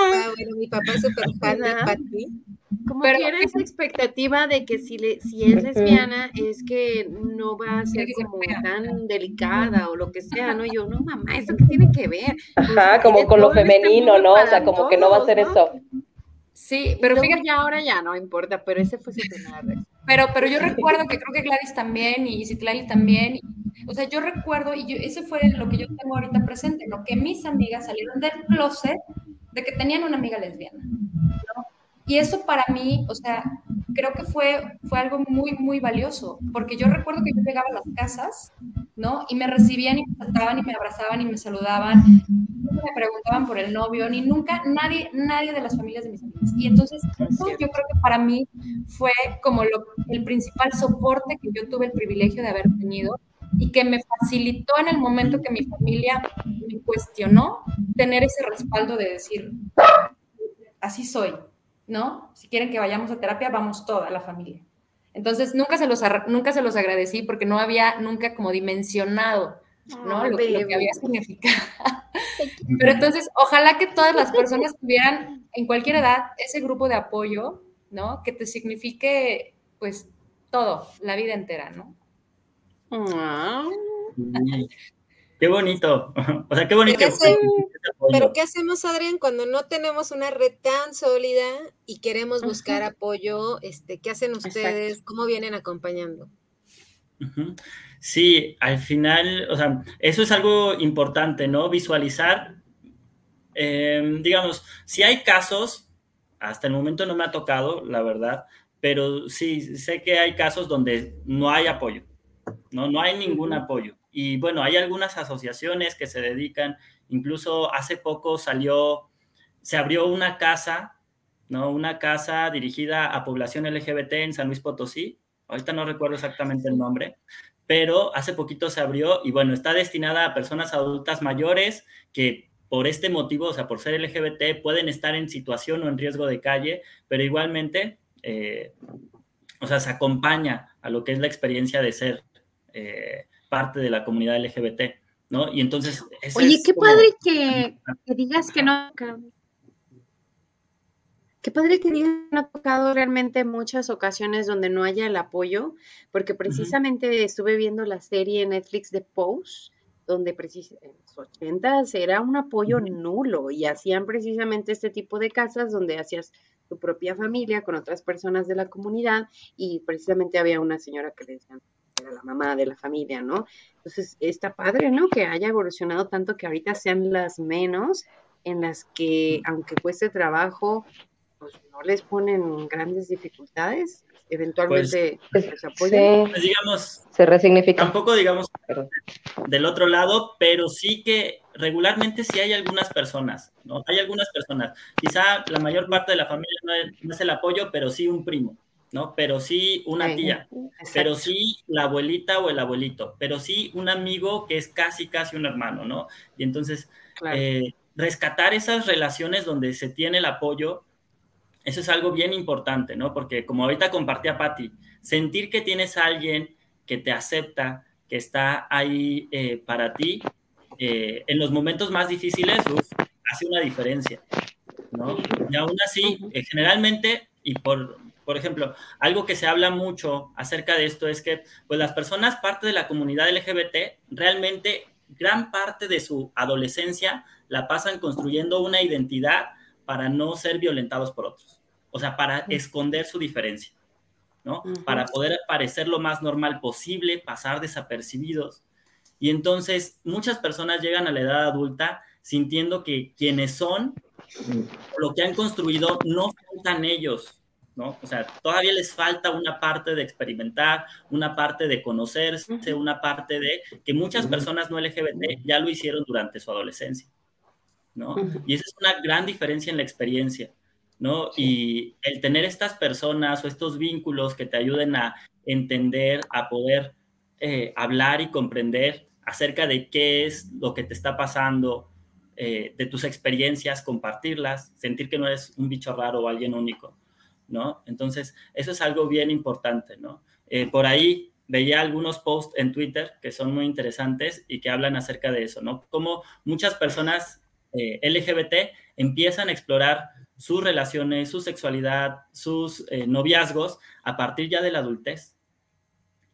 Mi papá, es súper fan de Pati. Como pero, que era esa expectativa de que si, le, si es lesbiana es que no va a ser como tan delicada o lo que sea, ¿no? Yo, no, mamá, ¿eso qué tiene que ver? Ajá, como con lo este femenino, ¿no? O sea, como que no va a ser eso. Sí, pero fíjate. Ya ahora ya no importa, pero ese fue su tema. Pero, pero yo recuerdo que creo que Gladys también y Citlali también. o sea, yo recuerdo, y yo, ese fue lo que yo tengo ahorita presente, ¿no? Que mis amigas salieron del closet de que tenían una amiga lesbiana. Y eso para mí, o sea, creo que fue, fue algo muy, muy valioso, porque yo recuerdo que yo llegaba a las casas, ¿no? Y me recibían y me trataban y me abrazaban y me saludaban, me preguntaban por el novio, ni nunca nadie, nadie de las familias de mis amigas. Y entonces, eso yo creo que para mí fue como lo, el principal soporte que yo tuve el privilegio de haber tenido y que me facilitó en el momento que mi familia me cuestionó tener ese respaldo de decir, así soy, ¿no? Si quieren que vayamos a terapia, vamos toda la familia. Entonces, nunca se los, nunca se los agradecí porque no había nunca como dimensionado, ¿no? lo, que había significado. Pero entonces, ojalá que todas las personas tuvieran en cualquier edad ese grupo de apoyo, ¿no? Que te signifique, pues, todo, la vida entera, ¿no? Qué bonito. O sea, qué bonito. Pero ¿qué hacemos, Adrián, cuando no tenemos una red tan sólida y queremos buscar apoyo? Este, ¿Qué hacen ustedes? ¿Cómo vienen acompañando? Sí, al final, o sea, eso es algo importante, ¿no? Visualizar, em, digamos, si hay casos, hasta el momento no me ha tocado, la verdad, pero sí, sé que hay casos donde no hay apoyo, ¿no? No hay ningún apoyo. Y bueno, hay algunas asociaciones que se dedican, incluso hace poco salió, se abrió una casa, ¿no? Una casa dirigida a población LGBT en San Luis Potosí. Ahorita no recuerdo exactamente el nombre, pero hace poquito se abrió y bueno, está destinada a personas adultas mayores que por este motivo, o sea, por ser LGBT, pueden estar en situación o en riesgo de calle, pero igualmente, eh, o sea, se acompaña a lo que es la experiencia de ser eh, parte de la comunidad LGBT, ¿no? Y entonces... Oye, qué padre que, digas que no... Qué padre que digas que no ha tocado realmente muchas ocasiones donde no haya el apoyo, porque precisamente estuve viendo la serie Netflix de Pose, donde en los 80 era un apoyo nulo y hacían precisamente este tipo de casas donde hacías tu propia familia con otras personas de la comunidad y precisamente había una señora que le decían era la mamá de la familia, ¿no? Entonces, está padre, ¿no? Que haya evolucionado tanto que ahorita sean las menos en las que, aunque cueste trabajo, pues no les ponen grandes dificultades, eventualmente pues, se apoyan. Pues, digamos, se resignifica. Tampoco digamos del otro lado, pero sí que regularmente sí hay algunas personas, ¿no? Hay algunas personas. Quizá la mayor parte de la familia no es el apoyo, pero sí un primo, ¿no? Pero sí una tía, pero sí la abuelita o el abuelito, pero sí un amigo que es casi, casi un hermano, ¿no? Y entonces, eh, rescatar esas relaciones donde se tiene el apoyo, eso es algo bien importante, ¿no? Porque como ahorita compartía Patti, sentir que tienes a alguien que te acepta, que está ahí eh, para ti, eh, en los momentos más difíciles, hace una diferencia, ¿no? Y aún así, generalmente, y por, por ejemplo, algo que se habla mucho acerca de esto es que pues las personas parte de la comunidad LGBT realmente gran parte de su adolescencia la pasan construyendo una identidad para no ser violentados por otros. O sea, para esconder su diferencia, ¿no? Para poder parecer lo más normal posible, pasar desapercibidos. Y entonces muchas personas llegan a la edad adulta sintiendo que quienes son, lo que han construido, no son tan ellos, ¿no? O sea, todavía les falta una parte de experimentar, una parte de conocerse, una parte de que muchas personas no LGBT ya lo hicieron durante su adolescencia, ¿no? Y esa es una gran diferencia en la experiencia. ¿no? Y el tener estas personas o estos vínculos que te ayuden a entender, a poder eh, hablar y comprender acerca de qué es lo que te está pasando, eh, de tus experiencias, compartirlas, sentir que no eres un bicho raro o alguien único, ¿no? Entonces, eso es algo bien importante, ¿no? Eh, por ahí veía algunos posts en Twitter que son muy interesantes y que hablan acerca de eso, ¿no? Cómo muchas personas LGBT empiezan a explorar sus relaciones, su sexualidad, sus eh, noviazgos a partir ya de la adultez.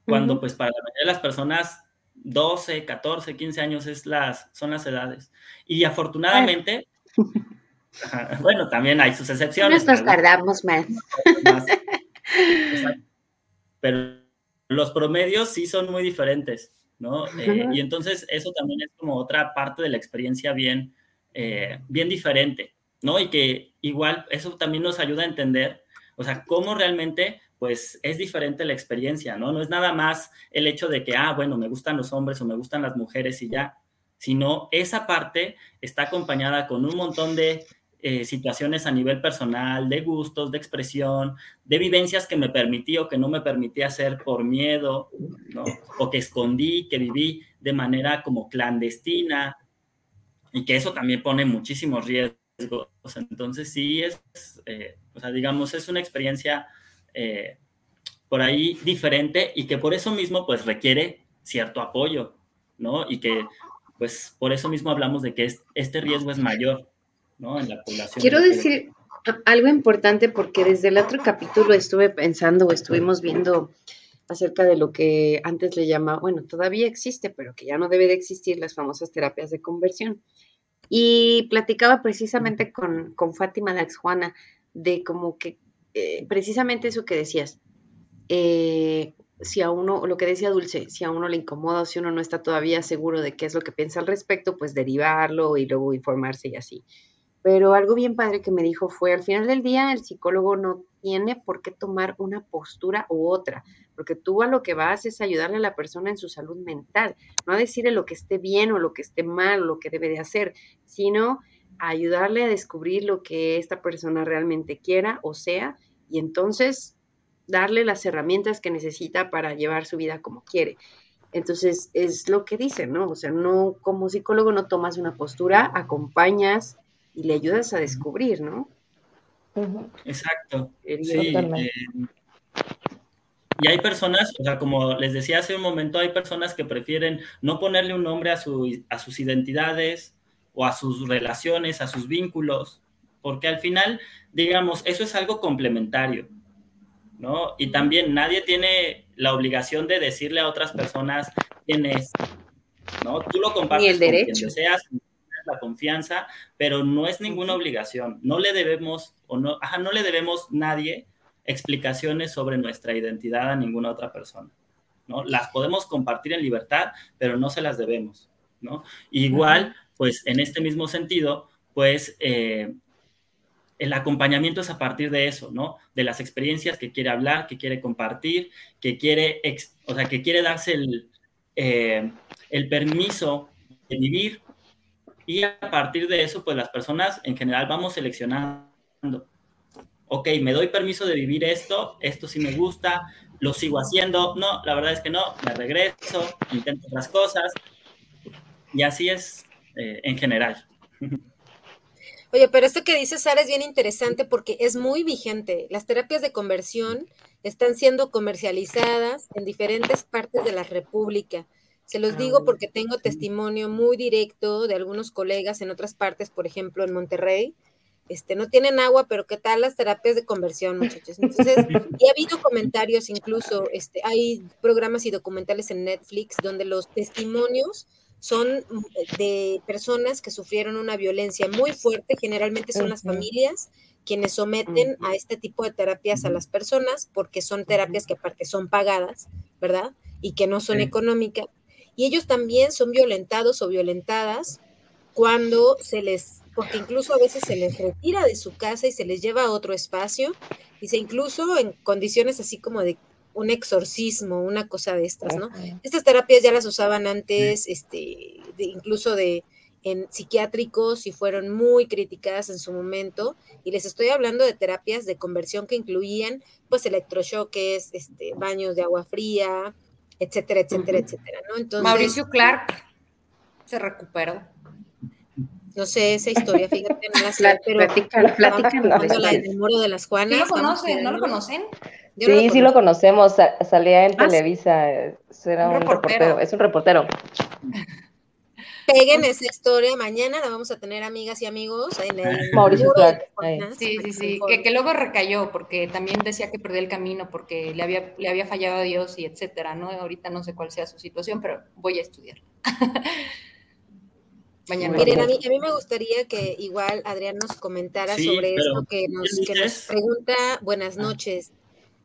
Cuando pues para la mayoría de las personas 12, 14, 15 años es las, son las edades. Y afortunadamente, bueno, también hay sus excepciones. Nos tardamos más. Pero los promedios sí son muy diferentes, ¿no? Eh, y entonces eso también es como otra parte de la experiencia bien, eh, bien diferente. ¿no? Y que igual eso también nos ayuda a entender, o sea, cómo realmente pues es diferente la experiencia, ¿no? No es nada más el hecho de que, ah, bueno, me gustan los hombres o me gustan las mujeres y ya, sino esa parte está acompañada con un montón de eh, situaciones a nivel personal, de gustos, de expresión, de vivencias que me permití o que no me permití hacer por miedo. O que escondí, que viví de manera como clandestina y que eso también pone muchísimos riesgos entonces sí es, eh, o sea, digamos, es una experiencia eh, por ahí diferente y que por eso mismo pues requiere cierto apoyo, ¿no? Y que pues por eso mismo hablamos de que este riesgo es mayor, ¿no? En la población. Quiero decir algo importante porque desde el otro capítulo estuve pensando o estuvimos viendo acerca de lo que antes le llama, bueno, todavía existe, pero que ya no debe de existir, las famosas terapias de conversión. Y platicaba precisamente con, con Fátima Dax Juana de como que eh, precisamente eso que decías. Eh, si a uno, lo que decía Dulce, si a uno le incomoda o si uno no está todavía seguro de qué es lo que piensa al respecto, pues derivarlo y luego informarse y así. Pero algo bien padre que me dijo fue, al final del día el psicólogo no tiene por qué tomar una postura u otra, porque tú a lo que vas es ayudarle a la persona en su salud mental, no a decirle lo que esté bien o lo que esté mal lo que debe de hacer, sino ayudarle a descubrir lo que esta persona realmente quiera o sea, y entonces darle las herramientas que necesita para llevar su vida como quiere. Entonces, es lo que dicen, ¿no? O sea, no, como psicólogo no tomas una postura, acompañas, y le ayudas a descubrir, ¿no? Exacto. Sí, eh, y hay personas, o sea, como les decía hace un momento, hay personas que prefieren no ponerle un nombre a, su, a sus identidades o a sus relaciones, a sus vínculos, porque al final, digamos, eso es algo complementario, ¿no? Y también nadie tiene la obligación de decirle a otras personas quién es, ¿no? Tú lo compartes el derecho. con quien deseas, la confianza, pero no es ninguna obligación. No le debemos, o no, ajá, no le debemos nadie explicaciones sobre nuestra identidad a ninguna otra persona. ¿no? Las podemos compartir en libertad, pero no se las debemos. ¿no? Igual, pues en este mismo sentido, pues eh, el acompañamiento es a partir de eso, ¿no? De las experiencias que quiere hablar, que quiere compartir, que quiere, o sea, que quiere darse el, eh, el permiso de vivir y a partir de eso, pues las personas en general vamos seleccionando. Ok, me doy permiso de vivir esto, esto sí me gusta, lo sigo haciendo. No, la verdad es que no, me regreso, intento otras cosas. Y así es eh, en general. Oye, pero esto que dice Sara es bien interesante porque es muy vigente. Las terapias de conversión están siendo comercializadas en diferentes partes de la República. Se los digo ah, porque tengo testimonio muy directo de algunos colegas en otras partes, por ejemplo, en Monterrey. Este, no tienen agua, pero ¿qué tal las terapias de conversión, muchachos? Entonces, y ha habido comentarios incluso, este, hay programas y documentales en Netflix donde los testimonios son de personas que sufrieron una violencia muy fuerte, generalmente son las familias quienes someten a este tipo de terapias a las personas, porque son terapias que aparte son pagadas, ¿verdad? Y que no son económicas y ellos también son violentados o violentadas cuando se les, porque incluso a veces se les retira de su casa y se les lleva a otro espacio, dice incluso en condiciones así como de un exorcismo, una cosa de estas, ¿no? Estas terapias ya las usaban antes, este, incluso de en psiquiátricos y fueron muy criticadas en su momento. Y les estoy hablando de terapias de conversión que incluían pues electrochoques, este, baños de agua fría, etcétera, etcétera, etcétera, ¿no? Entonces, Mauricio Clark se recuperó. No sé esa historia, fíjate, no la sé, pero platican, platican la del muro de las Juanas. ¿No lo conocen? ¿No lo conocen? sí, sí lo conocemos, salía en ah, Televisa, era un, reportero. es un reportero. Peguen esa historia, mañana la vamos a tener amigas y amigos en el Mauricio Clark. Sí, sí, sí, que, luego recayó porque también decía que perdió el camino porque le había, le había fallado a Dios y etcétera, ¿no? Ahorita no sé cuál sea su situación, pero voy a estudiar. Mañana. Miren, a mí, a mí, me gustaría que igual Adrián nos comentara sobre esto que nos, que nos pregunta. Buenas noches.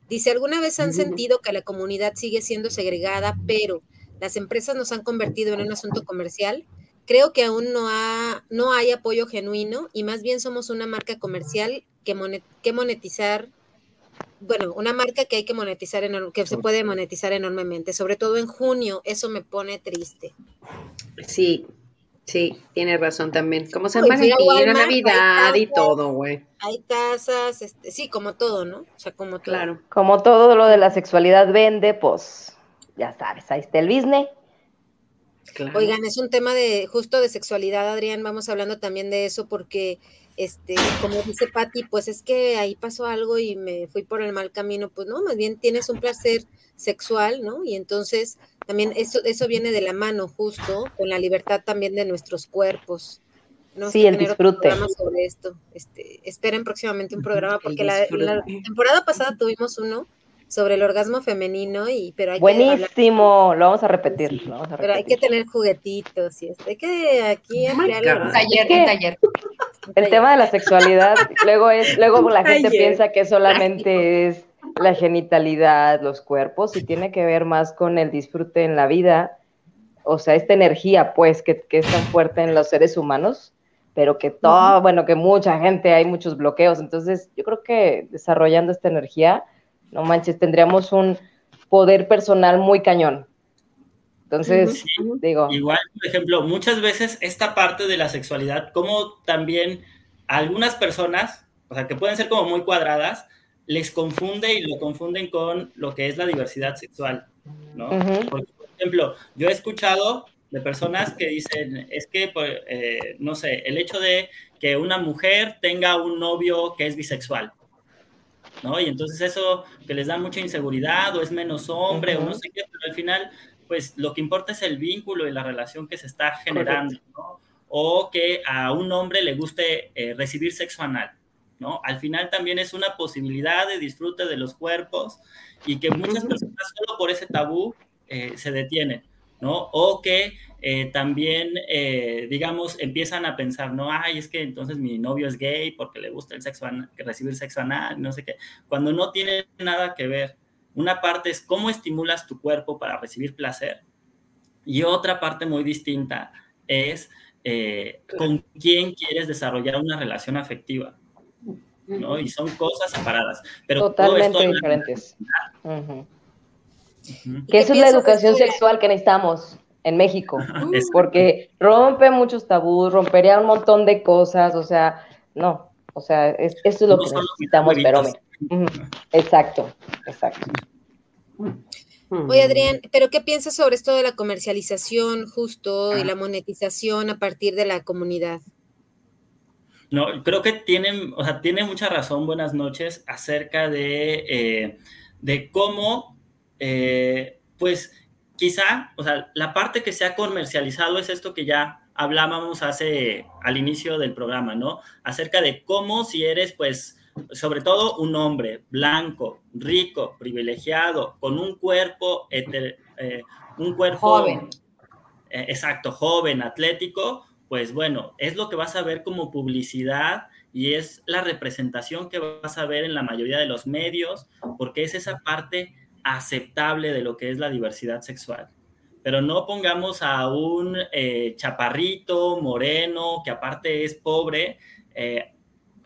Dice, ¿alguna vez han sentido que la comunidad sigue siendo segregada, pero las empresas nos han convertido en un asunto comercial? Creo que aún no, ha, no hay apoyo genuino y más bien somos una marca comercial que, que monetizar, bueno, una marca que hay que monetizar, que se puede monetizar enormemente, sobre todo en junio, eso me pone triste. Sí, Sí, tiene razón también. Como Valentín, la Navidad y todo, güey. Hay casas, este, sí, como todo, ¿no? O sea, como todo. Claro. Como todo lo de la sexualidad vende, pues, ya sabes, ahí está el business. Oigan, es un tema de justo de sexualidad, Adrián, vamos hablando también de eso porque este, como dice Patti, pues es que ahí pasó algo y me fui por el mal camino, pues no, más bien tienes un placer sexual, ¿no? Y entonces también eso, eso viene de la mano justo con la libertad también de nuestros cuerpos. ¿no? Sí, el disfrute. Sobre esto. Este, esperen próximamente un programa porque la, temporada pasada tuvimos uno sobre el orgasmo femenino y pero hay buenísimo lo vamos a repetir, pero hay que tener juguetitos y esto hay que aquí oh taller, taller. el tema de la sexualidad luego es luego la gente piensa que solamente es la genitalidad, los cuerpos, y tiene que ver más con el disfrute en la vida, o sea, esta energía, pues, que, es tan fuerte en los seres humanos, pero que todo, bueno, que mucha gente, hay muchos bloqueos, entonces yo creo que desarrollando esta energía, no manches, tendríamos un poder personal muy cañón. Entonces, digo. Igual, por ejemplo, muchas veces esta parte de la sexualidad, como también algunas personas, o sea, que pueden ser como muy cuadradas, les confunde y lo confunden con lo que es la diversidad sexual, ¿no? por ejemplo, yo he escuchado de personas que dicen, es que, pues, eh, no sé, el hecho de que una mujer tenga un novio que es bisexual, ¿no? Y entonces eso que les da mucha inseguridad o es menos hombre o no sé qué, pero al final, pues lo que importa es el vínculo y la relación que se está generando, ¿no? O que a un hombre le guste eh, recibir sexo anal, ¿no? Al final también es una posibilidad de disfrute de los cuerpos y que muchas personas solo por ese tabú eh, se detienen, ¿no? O que eh, también, eh, digamos, empiezan a pensar, no, ay, es que entonces mi novio es gay porque le gusta el sexo anal, recibir sexo anal, no sé qué, cuando no tiene nada que ver. Una parte es cómo estimulas tu cuerpo para recibir placer y otra parte muy distinta es con quién quieres desarrollar una relación afectiva. ¿no? Y son cosas separadas. Pero Totalmente diferentes. Que eso es la educación sexual que necesitamos en México, porque rompe muchos tabús, rompería un montón de cosas, o sea, no, o sea, eso es lo que necesitamos, pero exacto, exacto. Oye, Adrián, pero ¿qué piensas sobre esto de la comercialización justo y la monetización a partir de la comunidad? No, creo que tienen, o sea, tiene mucha razón, buenas noches, acerca de, eh, de cómo, eh, pues, quizá, o sea, la parte que se ha comercializado es esto que ya hablábamos hace al inicio del programa, ¿no? Acerca de cómo si eres, pues, sobre todo un hombre blanco, rico, privilegiado, con un cuerpo, eh, un cuerpo joven. exacto, joven, atlético, pues bueno, es lo que vas a ver como publicidad y es la representación que vas a ver en la mayoría de los medios, porque es esa parte aceptable de lo que es la diversidad sexual. Pero no pongamos a un eh, chaparrito, moreno, que aparte es pobre, eh,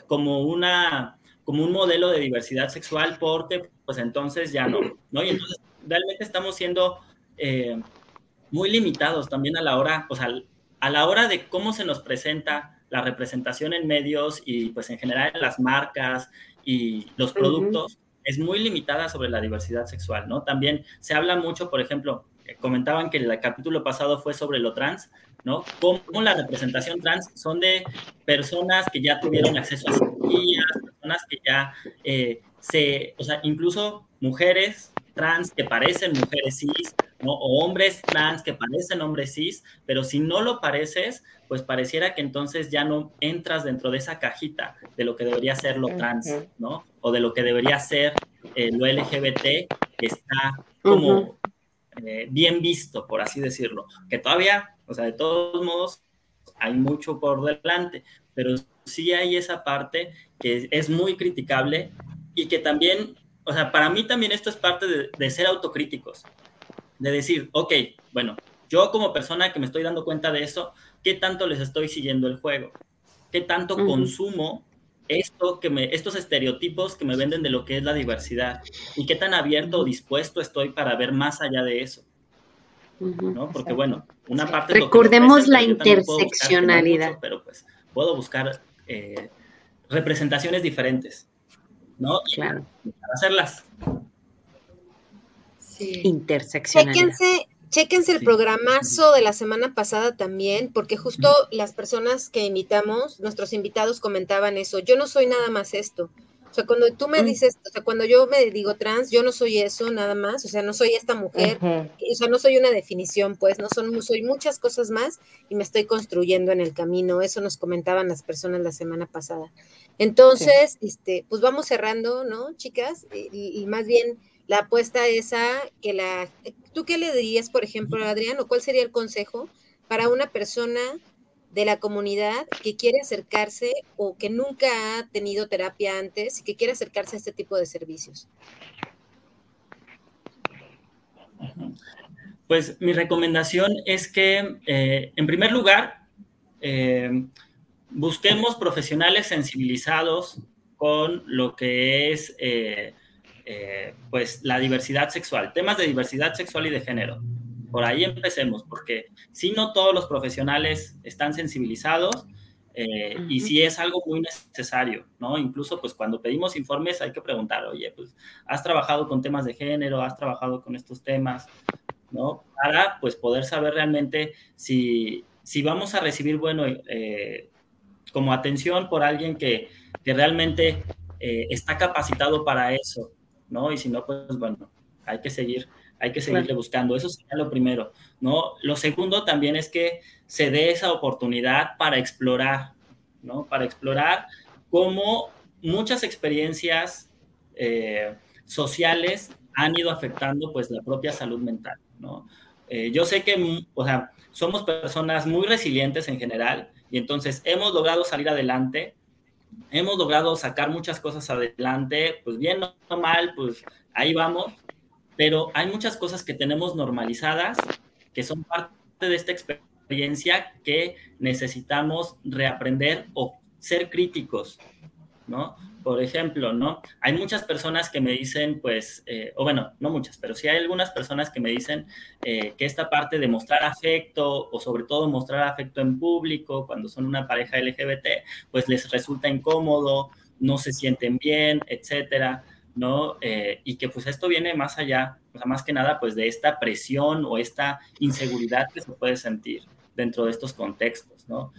como, una, como un modelo de diversidad sexual, porque pues entonces ya no, ¿no? Y entonces realmente estamos siendo eh, muy limitados también a la hora, o sea, a la hora de cómo se nos presenta la representación en medios y pues en general las marcas y los productos, es muy limitada sobre la diversidad sexual, ¿no? También se habla mucho, por ejemplo, eh, comentaban que el capítulo pasado fue sobre lo trans, ¿no? Cómo la representación trans son de personas que ya tuvieron acceso a cirugías, personas que ya eh, se, o sea, incluso mujeres trans que parecen mujeres cis, ¿no? O hombres trans que parecen hombres cis, pero si no lo pareces, pues pareciera que entonces ya no entras dentro de esa cajita de lo que debería ser lo trans, ¿no? O de lo que debería ser eh, lo LGBT, está como eh, bien visto, por así decirlo. Que todavía, o sea, de todos modos, hay mucho por delante, pero sí hay esa parte que es muy criticable y que también, o sea, para mí también esto es parte de, ser autocríticos, de decir, ok, bueno, yo como persona que me estoy dando cuenta de eso, ¿qué tanto les estoy siguiendo el juego? ¿Qué tanto consumo esto que me, estos estereotipos que me venden de lo que es la diversidad? ¿Y qué tan abierto o dispuesto estoy para ver más allá de eso? ¿no? Porque bueno, una parte... Recordemos la interseccionalidad. pero pues puedo buscar eh, representaciones diferentes. ¿no? Claro. Para hacerlas. Sí. Interseccionalidad. Chéquense, el programazo de la semana pasada también, porque justo las personas que invitamos, nuestros invitados comentaban eso. Yo no soy nada más esto. O sea, cuando tú me mm. dices, o sea, cuando yo me digo trans, yo no soy eso nada más, o sea, no soy esta mujer, o sea, no soy una definición, pues, no son, soy muchas cosas más y me estoy construyendo en el camino. Eso nos comentaban las personas la semana pasada. Entonces, este, pues vamos cerrando, ¿no, chicas? Y, más bien la apuesta es a que la... ¿Tú qué le dirías, por ejemplo, Adrián, o cuál sería el consejo para una persona de la comunidad que quiere acercarse o que nunca ha tenido terapia antes y que quiere acercarse a este tipo de servicios? Pues mi recomendación es que, eh, en primer lugar, eh, busquemos profesionales sensibilizados con lo que es eh, eh, pues la diversidad sexual, temas de diversidad sexual y de género. Por ahí empecemos, porque si no todos los profesionales están sensibilizados eh, y si es algo muy necesario, ¿no? Incluso pues cuando pedimos informes hay que preguntar, oye, pues has trabajado con temas de género, has trabajado con estos temas, ¿no? Para pues poder saber realmente si, si vamos a recibir, bueno, eh, como atención por alguien que, realmente eh, está capacitado para eso, ¿no? Y si no, pues bueno, hay que seguir, hay que seguirle buscando. Eso sería lo primero, ¿no? Lo segundo también es que se dé esa oportunidad para explorar, ¿no? Para explorar cómo muchas experiencias eh, sociales han ido afectando pues la propia salud mental, ¿no? Eh, yo sé que, o sea, somos personas muy resilientes en general, y entonces hemos logrado salir adelante, hemos logrado sacar muchas cosas adelante, pues bien o mal, pues ahí vamos, pero hay muchas cosas que tenemos normalizadas, que son parte de esta experiencia que necesitamos reaprender o ser críticos, ¿no? Por ejemplo, ¿no? Hay muchas personas que me dicen, pues, eh, o bueno, no muchas, pero sí hay algunas personas que me dicen eh, que esta parte de mostrar afecto o sobre todo mostrar afecto en público cuando son una pareja LGBT, pues les resulta incómodo, no se sienten bien, etcétera, ¿no? Eh, y que pues esto viene más allá, o sea, más que nada, pues de esta presión o esta inseguridad que se puede sentir dentro de estos contextos, ¿no?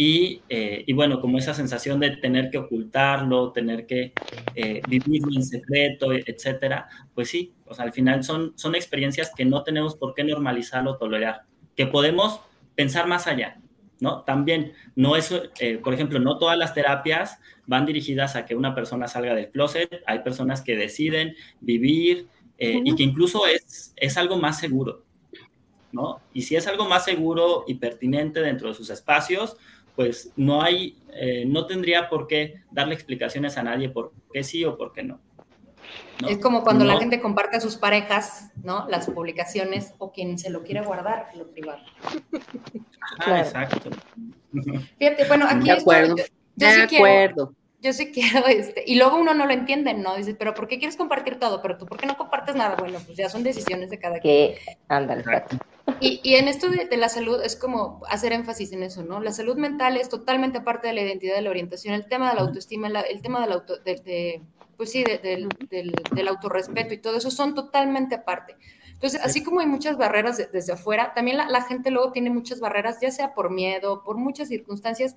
Eh, y, bueno, como esa sensación de tener que ocultarlo, tener que eh, vivirlo en secreto, etcétera, pues sí, o sea, al final son, son experiencias que no tenemos por qué normalizar o tolerar, que podemos pensar más allá, ¿no? También, no es, eh, por ejemplo, no todas las terapias van dirigidas a que una persona salga del closet, hay personas que deciden vivir y que incluso es, es algo más seguro, ¿no? Y si es algo más seguro y pertinente dentro de sus espacios, pues no hay, eh, no tendría por qué darle explicaciones a nadie por qué sí o por qué no. Es como cuando la gente comparte a sus parejas, ¿no? Las publicaciones o quien se lo quiere guardar, lo privado. Ah, exacto. Fíjate, bueno, aquí de acuerdo. de acuerdo. Yo sí quiero, este, y luego uno no lo entiende, ¿no? Dices, pero ¿por qué quieres compartir todo? Pero tú, ¿por qué no compartes nada? Bueno, pues ya son decisiones de cada quien. Ándale, y, y, en esto de, la salud es como hacer énfasis en eso, ¿no? La salud mental es totalmente parte de la identidad de la orientación, el tema de la autoestima, el tema del auto, de, pues sí, del, del, del autorrespeto y todo eso son totalmente aparte. Entonces, así como hay muchas barreras desde afuera, también la, gente luego tiene muchas barreras, ya sea por miedo, por muchas circunstancias,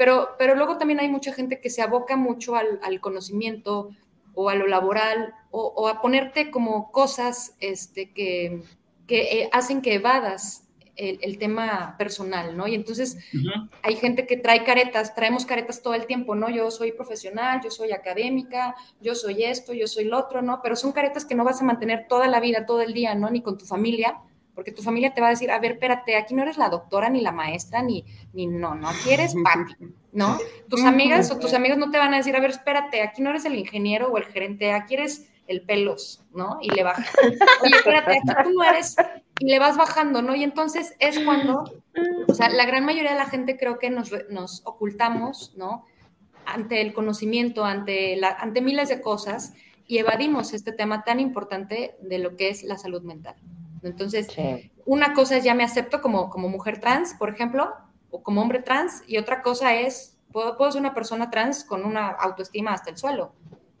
pero, pero luego también hay mucha gente que se aboca mucho al, conocimiento o a lo laboral o, a ponerte como cosas este, que, que eh, hacen que evadas el, tema personal, ¿no? Y entonces hay gente que trae caretas, traemos caretas todo el tiempo, ¿no? Yo soy profesional, yo soy académica, yo soy esto, yo soy lo otro, ¿no? Pero son caretas que no vas a mantener toda la vida, todo el día, ¿no? Ni con tu familia, porque tu familia te va a decir, a ver, espérate, aquí no eres la doctora, ni la maestra, ni, ni no, no, aquí eres papi, ¿no? Tus amigas o tus amigos no te van a decir, a ver, espérate, aquí no eres el ingeniero o el gerente, aquí eres el pelos, ¿no? Y le bajas. Oye, espérate, aquí tú no eres, y le vas bajando, ¿no? Y entonces es cuando, o sea, la gran mayoría de la gente creo que nos, nos ocultamos, ¿no? Ante el conocimiento, ante, la, ante miles de cosas, y evadimos este tema tan importante de lo que es la salud mental. Entonces, una cosa es ya me acepto como, como mujer trans, por ejemplo, o como hombre trans, y otra cosa es, puedo, puedo ser una persona trans con una autoestima hasta el suelo,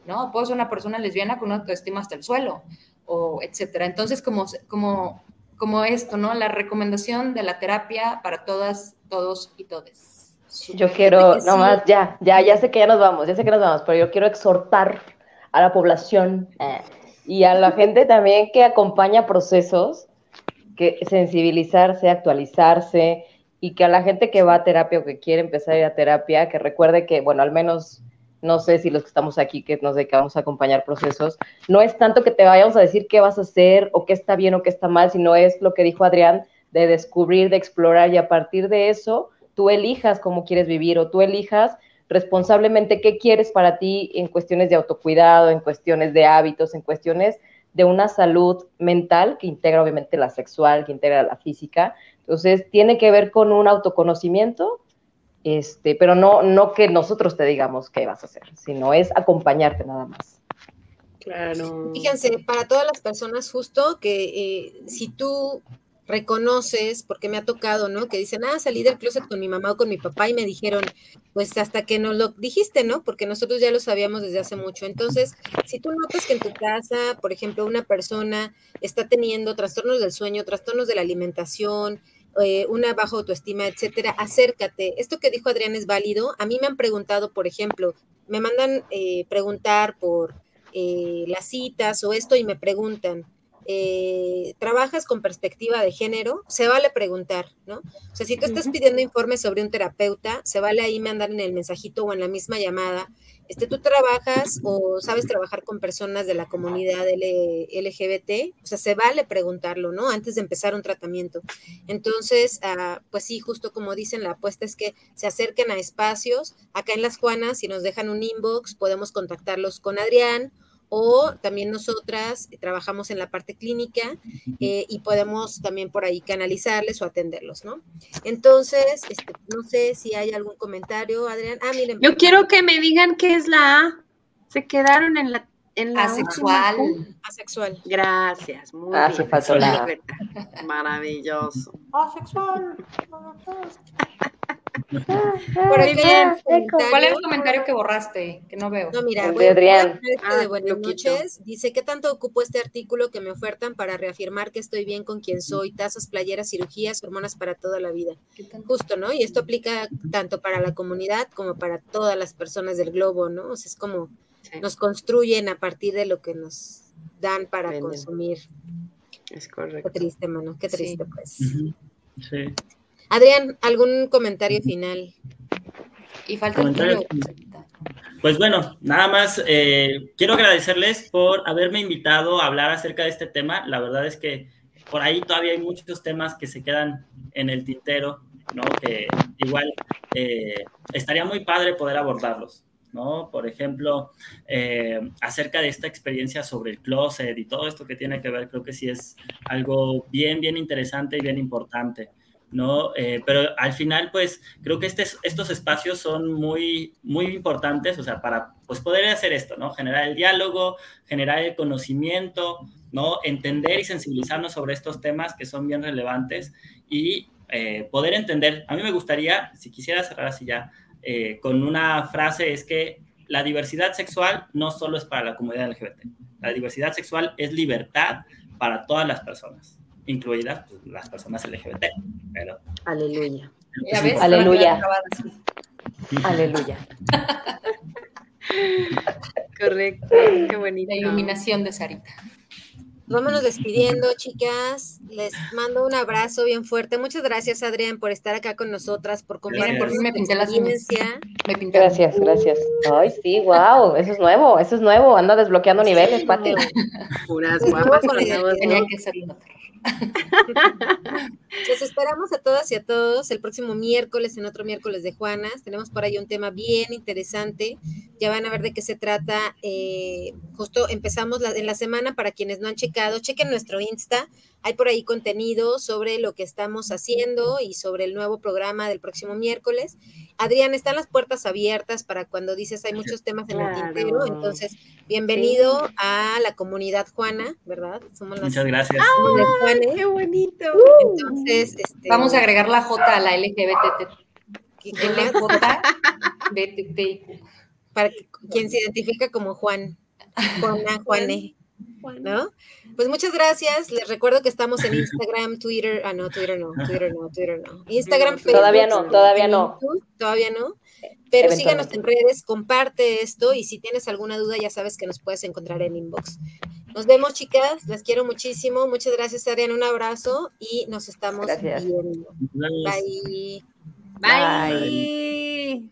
¿no? Puedo ser una persona lesbiana con una autoestima hasta el suelo, o etcétera. Entonces, como, como, como esto, ¿no? La recomendación de la terapia para todas, todos y todes. Yo quiero, nomás, ya, ya, ya sé que ya nos vamos, ya sé que nos vamos, pero yo quiero exhortar a la población eh, y a la gente también que acompaña procesos, que sensibilizarse, actualizarse, y que a la gente que va a terapia o que quiere empezar a ir a terapia, que recuerde que, bueno, al menos no sé si los que estamos aquí, que nos dedicamos a acompañar procesos, no es tanto que te vayamos a decir qué vas a hacer o qué está bien o qué está mal, sino es lo que dijo Adrián, de descubrir, de explorar y a partir de eso tú elijas cómo quieres vivir o tú elijas responsablemente qué quieres para ti en cuestiones de autocuidado, en cuestiones de hábitos, en cuestiones de una salud mental que integra obviamente la sexual, que integra la física. Entonces, tiene que ver con un autoconocimiento este, pero no, no que nosotros te digamos qué vas a hacer, sino es acompañarte nada más. Claro. Fíjense, para todas las personas, justo que eh, si tú reconoces, porque me ha tocado, ¿no? Que dicen, ah, salí del closet con mi mamá o con mi papá y me dijeron, pues hasta que nos lo dijiste, ¿no? Porque nosotros ya lo sabíamos desde hace mucho. Entonces, si tú notas que en tu casa, por ejemplo, una persona está teniendo trastornos del sueño, trastornos de la alimentación, eh, una baja autoestima, etcétera, acércate. Esto que dijo Adrián es válido. A mí me han preguntado, por ejemplo, me mandan eh, preguntar por eh, las citas o esto y me preguntan, eh, trabajas con perspectiva de género, se vale preguntar, ¿no? O sea, si tú estás pidiendo informes sobre un terapeuta, se vale ahí mandar en el mensajito o en la misma llamada, este, tú trabajas o sabes trabajar con personas de la comunidad LGBT, o sea, se vale preguntarlo, ¿no? Antes de empezar un tratamiento. Entonces, ah, pues sí, justo como dicen, la apuesta es que se acerquen a espacios. Acá en Las Juanas, si nos dejan un inbox, podemos contactarlos con Adrián o también nosotras trabajamos en la parte clínica eh, y podemos también por ahí canalizarles o atenderlos, ¿no? Entonces, este, no sé si hay algún comentario, Adrián. Ah, miren. Yo quiero que me digan qué es la A. Se quedaron en la en la asexual. Asexual. Gracias, muy ah, bien. Maravilloso. Asexual. ¿Cuál es el comentario que borraste? Que no veo. No, mira, Adrián. De ah, buenas noches. Dice, ¿qué tanto ocupo este artículo que me ofertan para reafirmar que estoy bien con quien soy? Tazas, playeras, cirugías, hormonas para toda la vida. Justo, ¿no? Y esto aplica tanto para la comunidad como para todas las personas del globo, ¿no? O sea, es como nos construyen a partir de lo que nos dan para consumir. Es correcto. Qué triste, mano, qué triste, pues. Sí. Adrián, ¿algún comentario final? Y falta el Pues bueno, nada más eh, quiero agradecerles por haberme invitado a hablar acerca de este tema. La verdad es que por ahí todavía hay muchos temas que se quedan en el tintero, ¿no? Que igual eh, estaría muy padre poder abordarlos. ¿no? Por ejemplo, eh, acerca de esta experiencia sobre el closet y todo esto que tiene que ver, creo que sí es algo bien, bien interesante y bien importante. ¿No? Eh, pero al final, pues, creo que este, estos espacios son muy, muy importantes, o sea, para pues, poder hacer esto, ¿no? Generar el diálogo, generar el conocimiento, ¿no? Entender y sensibilizarnos sobre estos temas que son bien relevantes y eh, poder entender. A mí me gustaría, si quisiera cerrar así ya, eh, con una frase, es que la diversidad sexual no solo es para la comunidad LGBT, la diversidad sexual es libertad para todas las personas incluidas pues, las personas LGBT. Pero, Aleluya. Aleluya. Aleluya. Correcto, qué bonita. La iluminación de Sarita. Vámonos despidiendo, chicas. Les mando un abrazo bien fuerte. Muchas gracias, Adrián, por estar acá con nosotras, por compartir por fin me pinté las Me pinté gracias, gracias. Ay, sí, wow, eso es nuevo, eso es nuevo. Anda desbloqueando niveles, Pati. Puras guapas. Tenía que ser Los esperamos a todas y a todos el próximo miércoles en otro miércoles de Juanas. Tenemos por ahí un tema bien interesante. Ya van a ver de qué se trata. Eh, justo empezamos en la semana para quienes no han checado. Chequen nuestro Insta. Hay por ahí contenido sobre lo que estamos haciendo y sobre el nuevo programa del próximo miércoles. Adrián, están las puertas abiertas para cuando dices hay muchos temas en el tintero. Entonces, bienvenido a la comunidad Juana, ¿verdad? Somos las Muchas gracias. ¡Qué bonito! Entonces, este, vamos a agregar la J a la LGBT. Para quien se identifica como Juan. Juana, Juane. ¿No? Pues muchas gracias. Les recuerdo que estamos en Instagram, Twitter. Ah, no, Twitter no, Twitter no, Twitter no. Instagram, Facebook. Todavía no, todavía no. todavía no. Pero síganos en redes, comparte esto y si tienes alguna duda ya sabes que nos puedes encontrar en inbox. Nos vemos, chicas. Las quiero muchísimo. Muchas gracias, Ariana. Un abrazo y nos estamos viendo. Bye. Bye.